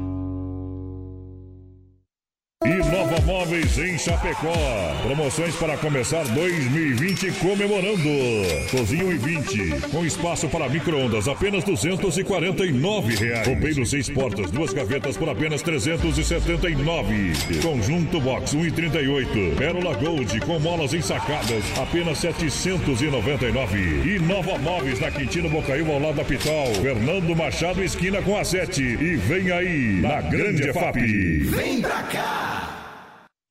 Inova Móveis em Chapecó. Promoções para começar 2020 comemorando. Cozinha 1,20 com espaço para micro-ondas apenas 249 reais. Roupeiro seis portas, duas gavetas por apenas 379. Conjunto Box 1,38. Pérola Gold com molas ensacadas apenas 799. Inova Móveis na Quintino Bocaiúva ao lado da Pitol. Fernando Machado esquina com a 7 e vem aí na Grande EFAP. Vem pra cá!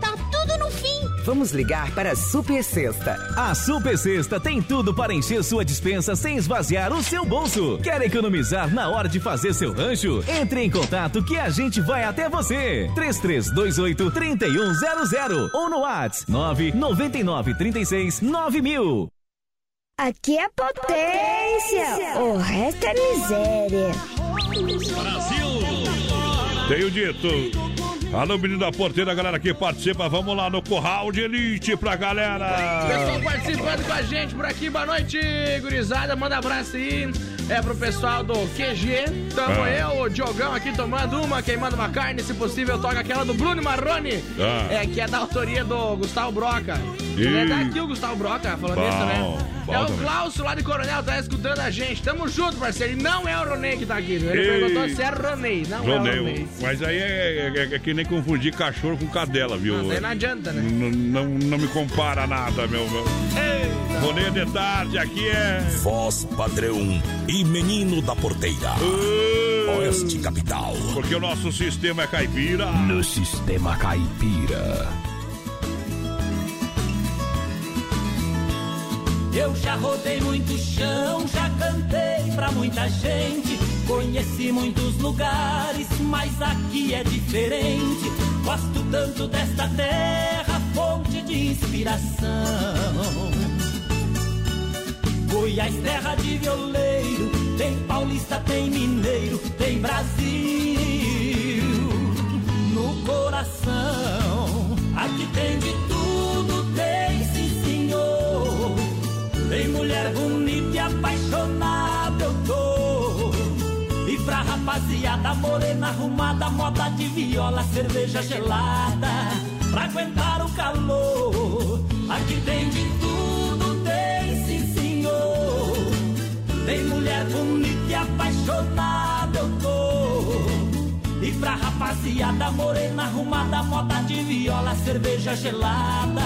tá tudo no fim. Vamos ligar para a Super Sexta. A Super Sexta tem tudo para encher sua dispensa sem esvaziar o seu bolso. Quer economizar na hora de fazer seu rancho? Entre em contato que a gente vai até você. 3328-3100 ou no WhatsApp 999369000. Aqui é potência, o resto é miséria. Tenho dito. Alô, menino da porteira, galera que participa, vamos lá no Curral de Elite pra galera. Pessoal participando com a gente por aqui, boa noite, gurizada. Manda abraço aí. É pro pessoal do QG. Tamo Ah. eu, o Diogão aqui tomando uma, queimando uma carne. Se possível, toca aquela do Bruno Marrone. Ah. É, que é da autoria do Gustavo Broca. Ele é daqui, o Gustavo Broca, falando Bom, isso, né? bom é o. Glaucio lá de Coronel, tá escutando a gente. Tamo junto, parceiro. E não é o Ronei que tá aqui. Ele Ei. perguntou se é Ronei. Não é o Ronei, Ronei. mas aí é, é- é que nem confundir cachorro com cadela, viu? Mas aí não adianta, né? N- Não, não me compara nada, meu. meu. Ronei de tarde, aqui é. Voz padrão e menino da porteira. Oeste Capital. Porque o nosso sistema é caipira. No sistema caipira. Eu já rodei muito chão, já cantei pra muita gente. Conheci muitos lugares, mas aqui é diferente. Gosto tanto desta terra, fonte de inspiração. Goiás, terra de violeiro, tem paulista, tem mineiro, tem Brasil no coração. Aqui tem de tudo, tem sim senhor. Tem mulher bonita e apaixonada, rapaziada morena arrumada, moda de viola, cerveja gelada. Pra aguentar o calor, aqui tem de tudo, tem sim senhor. Tem mulher bonita e apaixonada, eu tô. E pra rapaziada morena arrumada, moda de viola, cerveja gelada.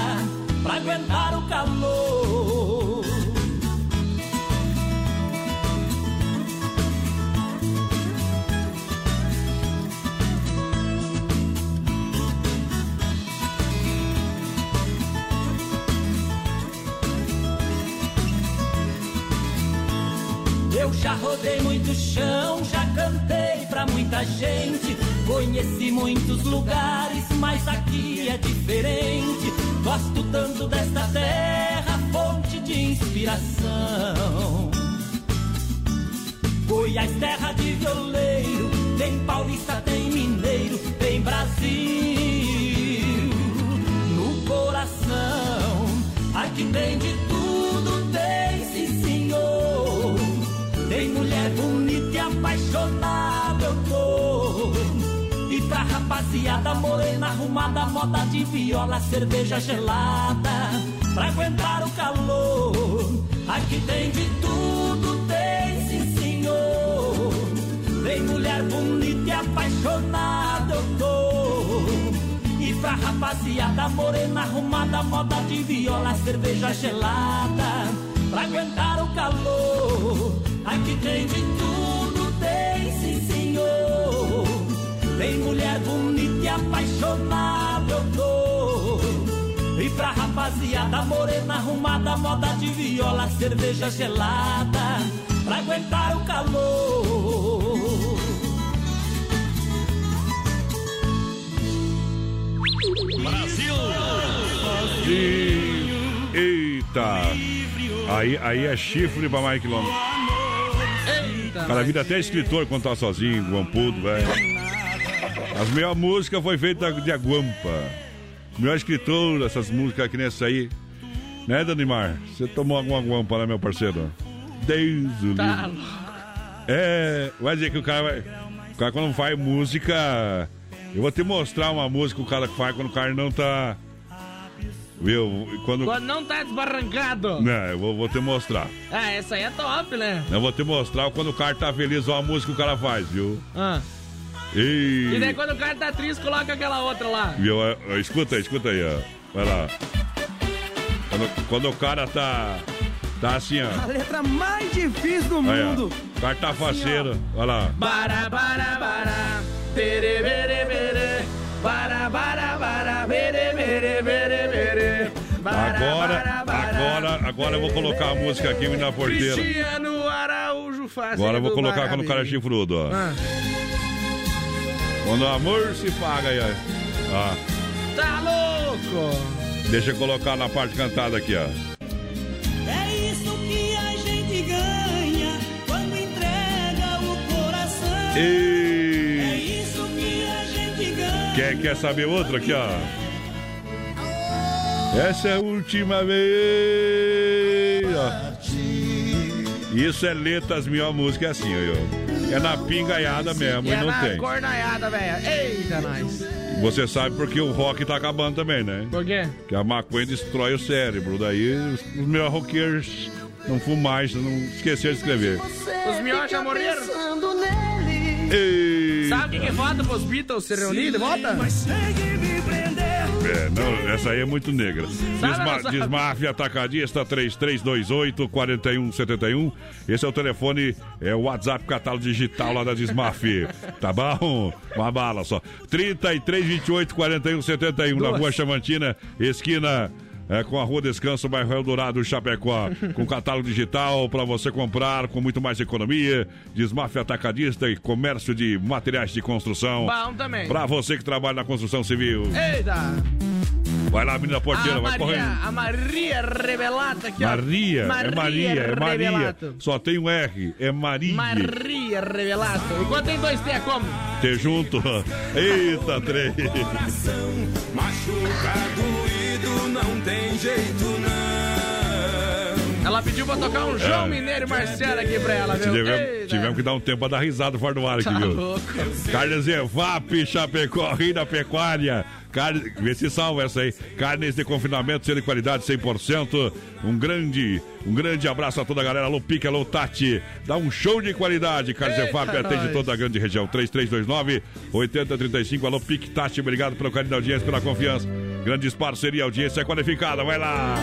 Pra aguentar o calor. Já rodei muito chão, já cantei pra muita gente. Conheci muitos lugares, mas aqui é diferente. Gosto tanto desta terra, fonte de inspiração. Goiás, terra de violeiro, tem paulista, tem mineiro, tem Brasil no coração. Aqui tem de Tem mulher bonita e apaixonada, eu tô. E pra rapaziada morena arrumada, moda de viola, cerveja gelada. Pra aguentar o calor, aqui tem de tudo, tem sim senhor. Tem mulher bonita e apaixonada, eu tô. E pra rapaziada morena arrumada, moda de viola, cerveja gelada. Pra aguentar o calor, aqui tem de tudo, tem sim senhor. Tem mulher bonita e apaixonada, eu tô. E pra rapaziada morena arrumada, moda de viola, cerveja gelada. Pra aguentar o calor. Brasil! Sim. Eita! Aí, aí é chifre pra mais quilômetro. Eita, Cara, vira até escritor quando tá sozinho, guampudo, velho. As melhores músicas foi feita de Aguampa. Melhor escritor dessas músicas que nem essa aí. Né, Danimar? Você tomou alguma guampa, né, meu parceiro? Desde o Tá livro. É, vai dizer que o cara vai. O cara quando faz música. Eu vou te mostrar uma música que o cara faz quando o cara não tá. Viu? Quando. Quando não tá desbarrancado. Não, eu vou, vou te mostrar. Ah, essa aí é top, né? Eu vou te mostrar quando o cara tá feliz, ó, a música que o cara faz, viu? Ah. E... E daí quando o cara tá triste, coloca aquela outra lá. Viu? Ó, ó, Escuta aí, escuta aí, ó. Vai lá. Quando, quando o cara tá. Tá assim, A ó. letra mais difícil do Aí, ó. mundo. O cara tá faceiro. Olha lá. Bara, bara, bara. Bere, bere, bere. Bara, bara. Agora, agora, agora eu vou colocar a música aqui na porteira. Cristiano Araújo fazendo Agora eu vou colocar quando o cara é chifrudo, ó. Ah. Quando o amor se paga aí, ó. ó. Tá louco? Deixa eu colocar na parte cantada aqui, ó. É isso que a gente ganha quando entrega o coração. É E... isso que a gente ganha. Quer, quer saber outra aqui, ó? Essa é a última vez. ó. Isso é letras, minha música é assim, ó. É na pingaiada mesmo E e é não na tem. cornaiada, velho. Eita, nós. Você sabe porque o rock tá acabando também, né? Por quê? Que a maconha destrói o cérebro. Daí os, os meus roqueiros não fumam mais, não esqueceram de escrever. Os miós já morreram. Ei. Sabe o que, que falta pros Beatles se reunirem de volta? Mas segue. É, não, essa aí é muito negra. Desma Atacadista 3328 4171. Esse é o telefone, é o WhatsApp catálogo digital lá da Desmaf. Tá bom? Uma bala só. 3328 4171 na rua Chamantina, esquina é, com a Rua Descanso, bairro Eldorado, Chapecó. com catálogo digital para você comprar com muito mais economia. Desmafia Atacadista e comércio de materiais de construção. Bom também. Para você que trabalha na construção civil. Eita! Vai lá, menina porteira, a vai Maria, correndo. A Maria Revelata aqui, ó. Maria, é Maria, é Maria. Revelato. Só tem um R, é Maria. Maria Revelato. Enquanto tem dois T, é como? T junto. Eita, três. Machuca doído, não tem jeito não. Ela pediu pra tocar um João É. Mineiro e Marcelo aqui pra ela, viu? Tivemos, tivemos que dar um tempo pra dar risada fora do ar aqui, Tá viu? louco. Carnes Evap, Chapecó, Rio da Pecuária. Carne, vê se salva essa aí. Carnes de confinamento, sendo de qualidade 100%. Um grande, um grande abraço a toda a galera. Alô, Pique, alô, Tati. Dá um show de qualidade. Carnes Evap atende toda a grande região. 3329 8035. Alô, Pique, Tati. Obrigado pelo carinho da audiência, pela confiança. Grandes parceria, audiência qualificada. Vai lá.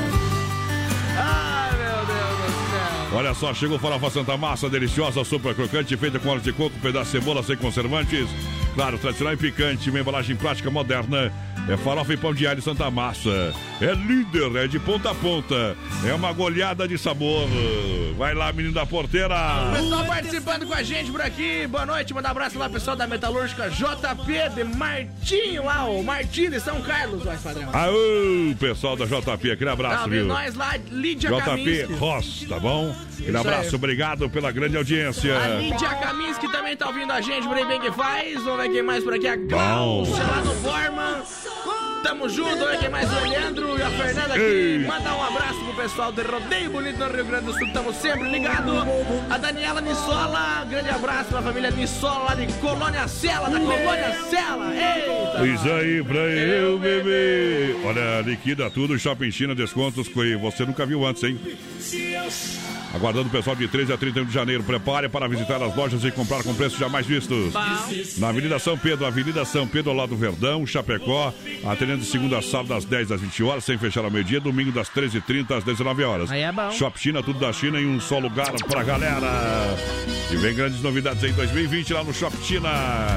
Ai, meu Deus do céu. Olha só, chegou farofa Santa Massa, deliciosa, super crocante, feita com óleo de coco, pedaço de cebola sem conservantes. Claro, tradicional e picante, uma embalagem prática moderna. É farofa e pão de alho Santa Massa. É líder, é de ponta a ponta. É uma goleada de sabor. Vai lá, menino da porteira. Pessoal participando com a gente por aqui. Boa noite, manda um abraço lá, pessoal da Metalúrgica JP de Martinho lá, o Martinho de São Carlos, vai, padrão. Aô, pessoal da JP, aquele abraço, viu? nós lá, Lídia JP Kaminski. Ross, tá bom? Aquele Isso aí. abraço, obrigado pela grande audiência. A Lídia Kaminski também tá ouvindo a gente, por aí bem que faz. Vamos ver quem mais por aqui. A Glaucia lá no Borman. Tamo junto, ver quem mais. O Leandro e a Fernanda aqui. Ei. Manda um abraço pro pessoal de Rodeio Bonito no Rio Grande do Sul. Tamo sempre ligado. A Daniela Nissola, grande abraço pra família Nissola lá de Colônia Sela, da Colônia Sela. Eita! Isso aí pra eu beber. Olha, liquida tudo, Shopping China, descontos que você nunca viu antes, hein? Aguardando o pessoal de 13 a 31 de janeiro. Prepare para visitar as lojas e comprar com preços jamais vistos. Na Avenida São Pedro, Avenida São Pedro, ao lado do Verdão, Chapecó. Atendendo de segunda a sábado, das 10 às 20 horas, sem fechar ao meio-dia. Domingo, das 13h30 às 19 horas. Aí é bom. Shop China, tudo da China em um só lugar pra galera. E vem grandes novidades em 2020 lá no Shop China.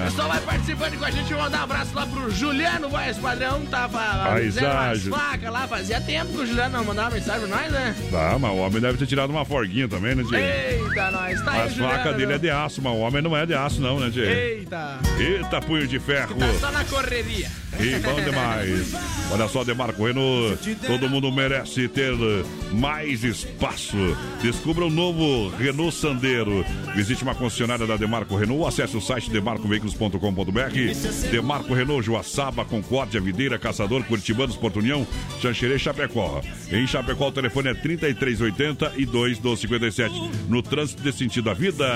O pessoal vai participando com a gente. Vou mandar um abraço lá pro Juliano Voz Padrão. Tava Aí, dizendo umas Sérgio. facas lá. Fazia tempo que o Juliano não mandava mensagem pra nós, né? Tá, mas o homem deve ter tirado uma forguinha também, né, Diego? Eita, nós. Tá aí, As facas dele é de aço, mas o homem não é de aço, não, né, Diego? Eita. Eita, punho de ferro. Tá só na correria. E bom demais. Olha só, Demarco Renault. Todo mundo merece ter mais espaço. Descubra o novo Renault Sandero. Visite uma concessionária da Demarco Renault. Acesse o site demarcoveículos.com.br. Demarco Renault, Joaçaba, Concórdia, Videira, Caçador, Curitibanos, Porto União, Xanxerê, Chapecó. Em Chapecó, o telefone é 3380 e 2257. No trânsito de sentido à vida,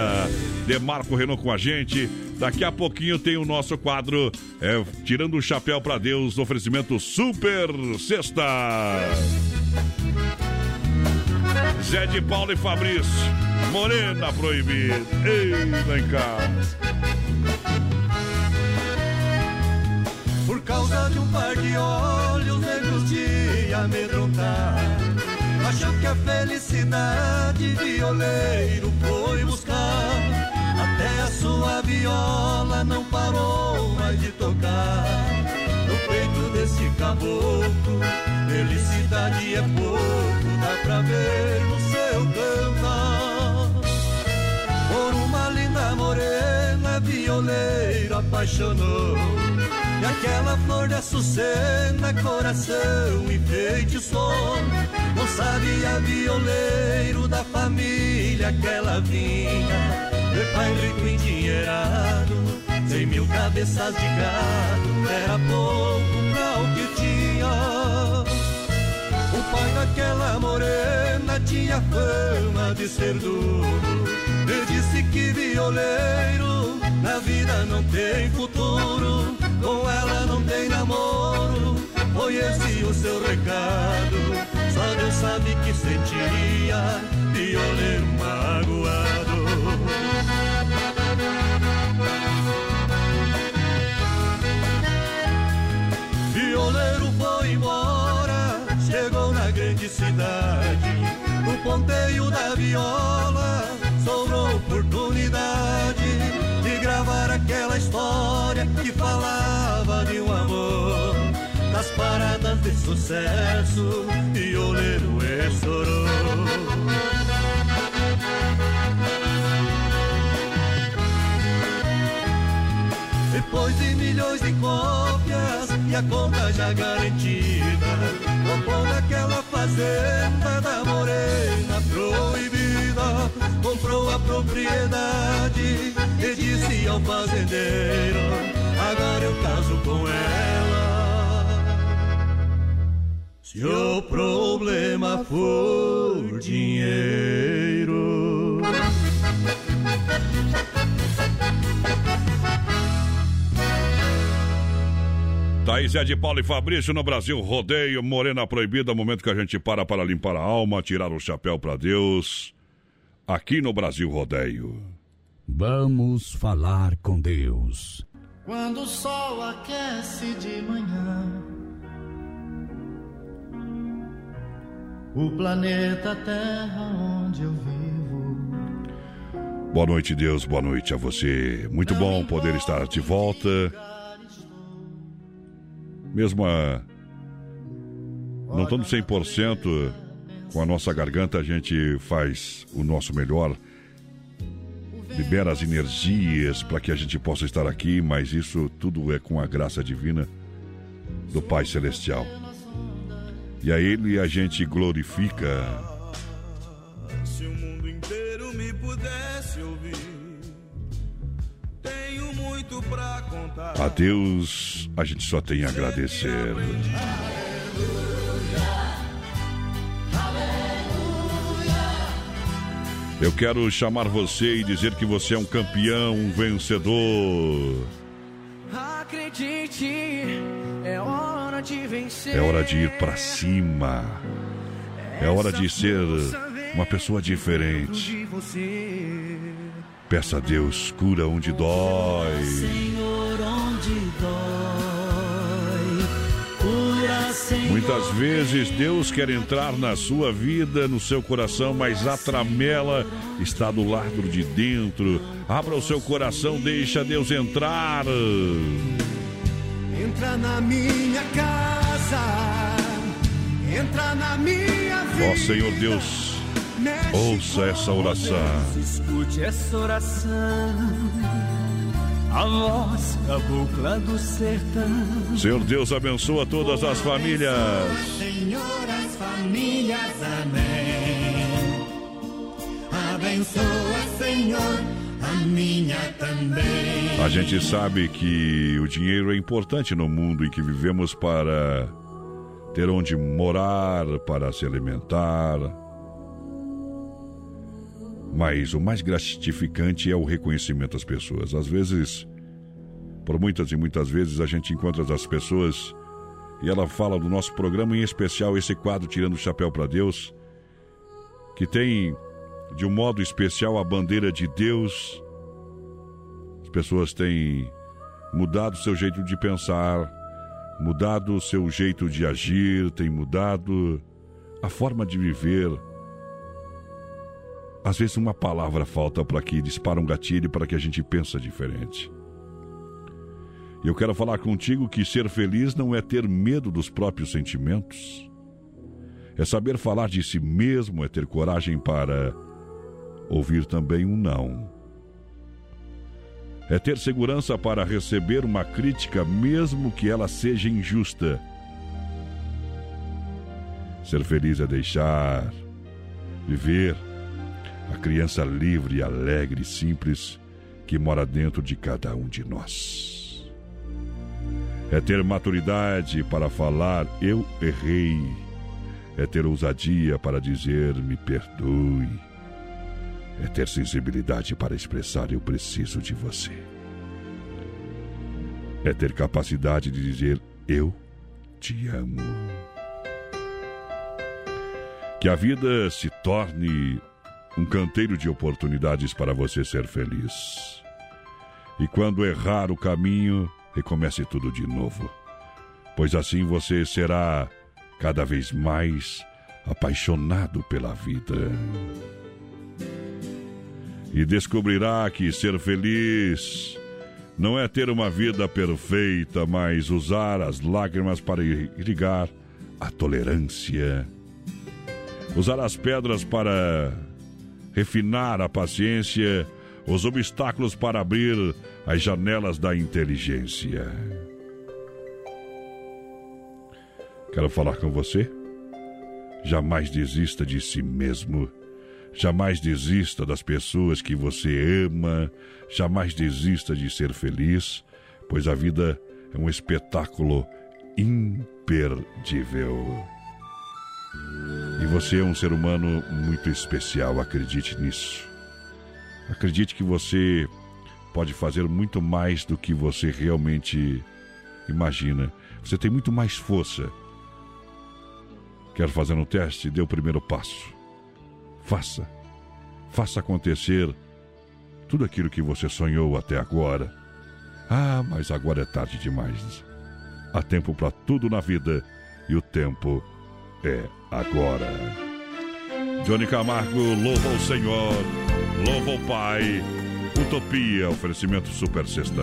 Demarco Renault com a gente. Daqui a pouquinho tem o nosso quadro é, Tirando o Chapéu para Deus, oferecimento Super Sexta. Zé de Paulo e Fabrício, Morena Proibida. Ei, vem cá. Por causa de um par de olhos negros de amedrontar Achou que a felicidade violeiro foi buscar Até a sua viola não parou mais de tocar desse caboclo. Felicidade é pouco, dá pra ver no seu cantar Por uma linda morena, violeiro apaixonou. E aquela flor de açucena, coração enfeitiçou Não sabia violeiro da família que ela vinha Meu pai rico endinheirado, cem mil cabeças de gado. Era pouco pra o que tinha. O pai daquela morena tinha fama de ser duro. Eu disse que violeiro na vida não tem futuro. Com ela não tem namoro Foi esse o seu recado. Só Deus sabe que sentiria Violeiro magoado embora, chegou na grande cidade. O ponteio da viola sobrou oportunidade de gravar aquela história que falava de um amor. Das paradas de sucesso, violeiro estourou. Depois de milhões de cópias e a conta já garantida, comprou naquela fazenda da morena proibida. Comprou a propriedade e disse ao fazendeiro: Agora eu caso com ela. Se o problema for dinheiro. Thaís é de Paulo e Fabrício no Brasil Rodeio, Morena Proibida, momento que a gente para para limpar a alma, tirar o chapéu para Deus. Aqui no Brasil Rodeio. Vamos falar com Deus. Quando o sol aquece de manhã, o planeta Terra onde eu vivo. Boa noite, Deus, boa noite a você. Muito bom poder estar de volta. Mesmo não estando 100% com a nossa garganta, a gente faz o nosso melhor. Libera as energias para que a gente possa estar aqui, mas isso tudo é com a graça divina do Pai Celestial. E a Ele a gente glorifica. A Deus a gente só tem a agradecer. Eu quero chamar você e dizer que você é um campeão, um vencedor. Acredite, é hora de vencer. É hora de ir pra cima. É hora de ser uma pessoa diferente. Peça a Deus cura onde dói. Senhor, onde dói. Cura, Senhor. Muitas vezes Deus quer entrar na sua vida, no seu coração, mas a tramela está do lado de dentro. Abra o seu coração, deixa Deus entrar. Entra na minha casa, entra na minha vida. Ó Senhor Deus, ouça essa oração. Escute essa oração, a voz cabocla do sertão. Senhor Deus abençoa todas as famílias. Senhor, as famílias, amém. Abençoa, Senhor, a minha também. A gente sabe que o dinheiro é importante no mundo em que vivemos para ter onde morar, para se alimentar. Mas o mais gratificante é o reconhecimento às pessoas. Às vezes, por muitas e muitas vezes, a gente encontra as pessoas e ela fala do nosso programa, em especial esse quadro Tirando o Chapéu para Deus, que tem de um modo especial a bandeira de Deus. As pessoas têm mudado seu jeito de pensar, mudado seu jeito de agir, têm mudado a forma de viver. Às vezes uma palavra falta para que dispara um gatilho para que a gente pense diferente. E eu quero falar contigo que ser feliz não é ter medo dos próprios sentimentos. É saber falar de si mesmo, é ter coragem para ouvir também um não. É ter segurança para receber uma crítica, mesmo que ela seja injusta. Ser feliz é deixar viver a criança livre, alegre e simples que mora dentro de cada um de nós. É ter maturidade para falar eu errei. É ter ousadia para dizer me perdoe. É ter sensibilidade para expressar eu preciso de você. É ter capacidade de dizer eu te amo. Que a vida se torne um canteiro de oportunidades para você ser feliz. E quando errar o caminho, recomece tudo de novo. Pois assim você será cada vez mais apaixonado pela vida. E descobrirá que ser feliz não é ter uma vida perfeita, mas usar as lágrimas para irrigar a tolerância. Usar as pedras para refinar a paciência, os obstáculos para abrir as janelas da inteligência. Quero falar com você? Jamais desista de si mesmo. Jamais desista das pessoas que você ama. Jamais desista de ser feliz, pois a vida é um espetáculo imperdível. E você é um ser humano muito especial, acredite nisso. Acredite que você pode fazer muito mais do que você realmente imagina. Você tem muito mais força Quer fazer um teste? Dê o primeiro passo. Faça. Faça acontecer tudo aquilo que você sonhou até agora. Ah, mas agora é tarde demais. Há tempo para tudo na vida e o tempo é agora. Johnny Camargo, louva o Senhor, louva o Pai. Utopia, oferecimento Super Sexta.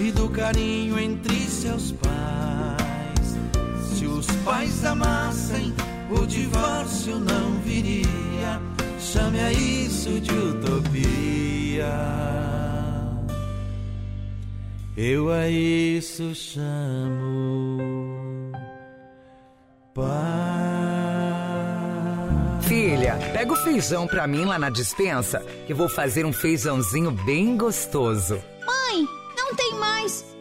e do carinho entre seus pais. Se os pais amassem, o divórcio não viria. Chame a isso de utopia. Eu a isso chamo. Filha, pega o feijão pra mim lá na dispensa, que vou fazer um feijãozinho bem gostoso.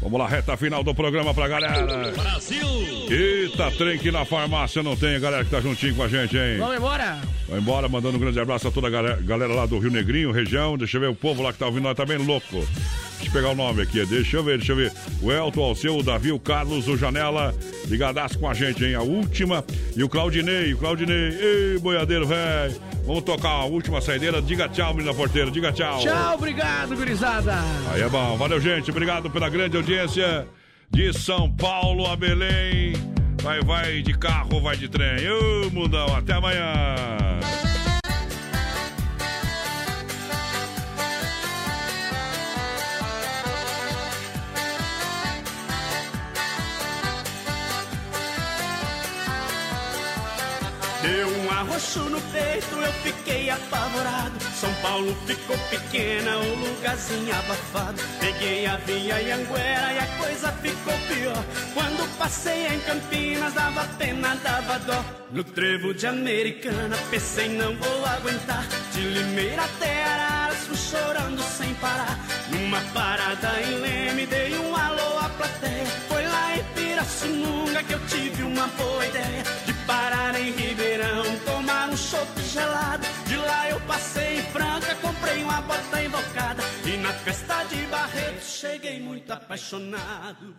Vamos lá, reta final do programa pra galera. Brasil! Eita, trem que na farmácia não tem, galera que tá juntinho com a gente, hein? Vamos embora! Vai embora, mandando um grande abraço a toda a galera, galera lá do Rio Negrinho, região. Deixa eu ver o povo lá que tá ouvindo, nós tá bem louco. Deixa eu pegar o nome aqui, deixa eu ver, deixa eu ver. O Elton, o Alceu, o Davi, o Carlos, o Janela, ligadaço com a gente, hein? A última. E o Claudinei, o Claudinei. Ei, boiadeiro, velho. Vamos tocar a última saideira. Diga tchau, menina porteira, diga tchau. Tchau, obrigado, gurizada. Aí é bom, valeu, gente. Obrigado pela grande audiência de São Paulo a Belém. Vai, vai de carro, vai de trem. Ô, mundão, até amanhã. Deu um arroxo no peito, eu fiquei apavorado. São Paulo ficou pequena, o lugarzinho abafado. Peguei a via Anguera e a coisa ficou pior. Quando passei em Campinas, dava pena, dava dó. No trevo de Americana, pensei não vou aguentar. De Limeira até Araras, fui chorando sem parar. Numa parada em Leme, dei um alô Pirassununga que eu tive uma boa ideia. De parar em Ribeirão, tomar um chope gelado. De lá eu passei em Franca, comprei uma bota invocada. E na festa de Barreto cheguei muito apaixonado.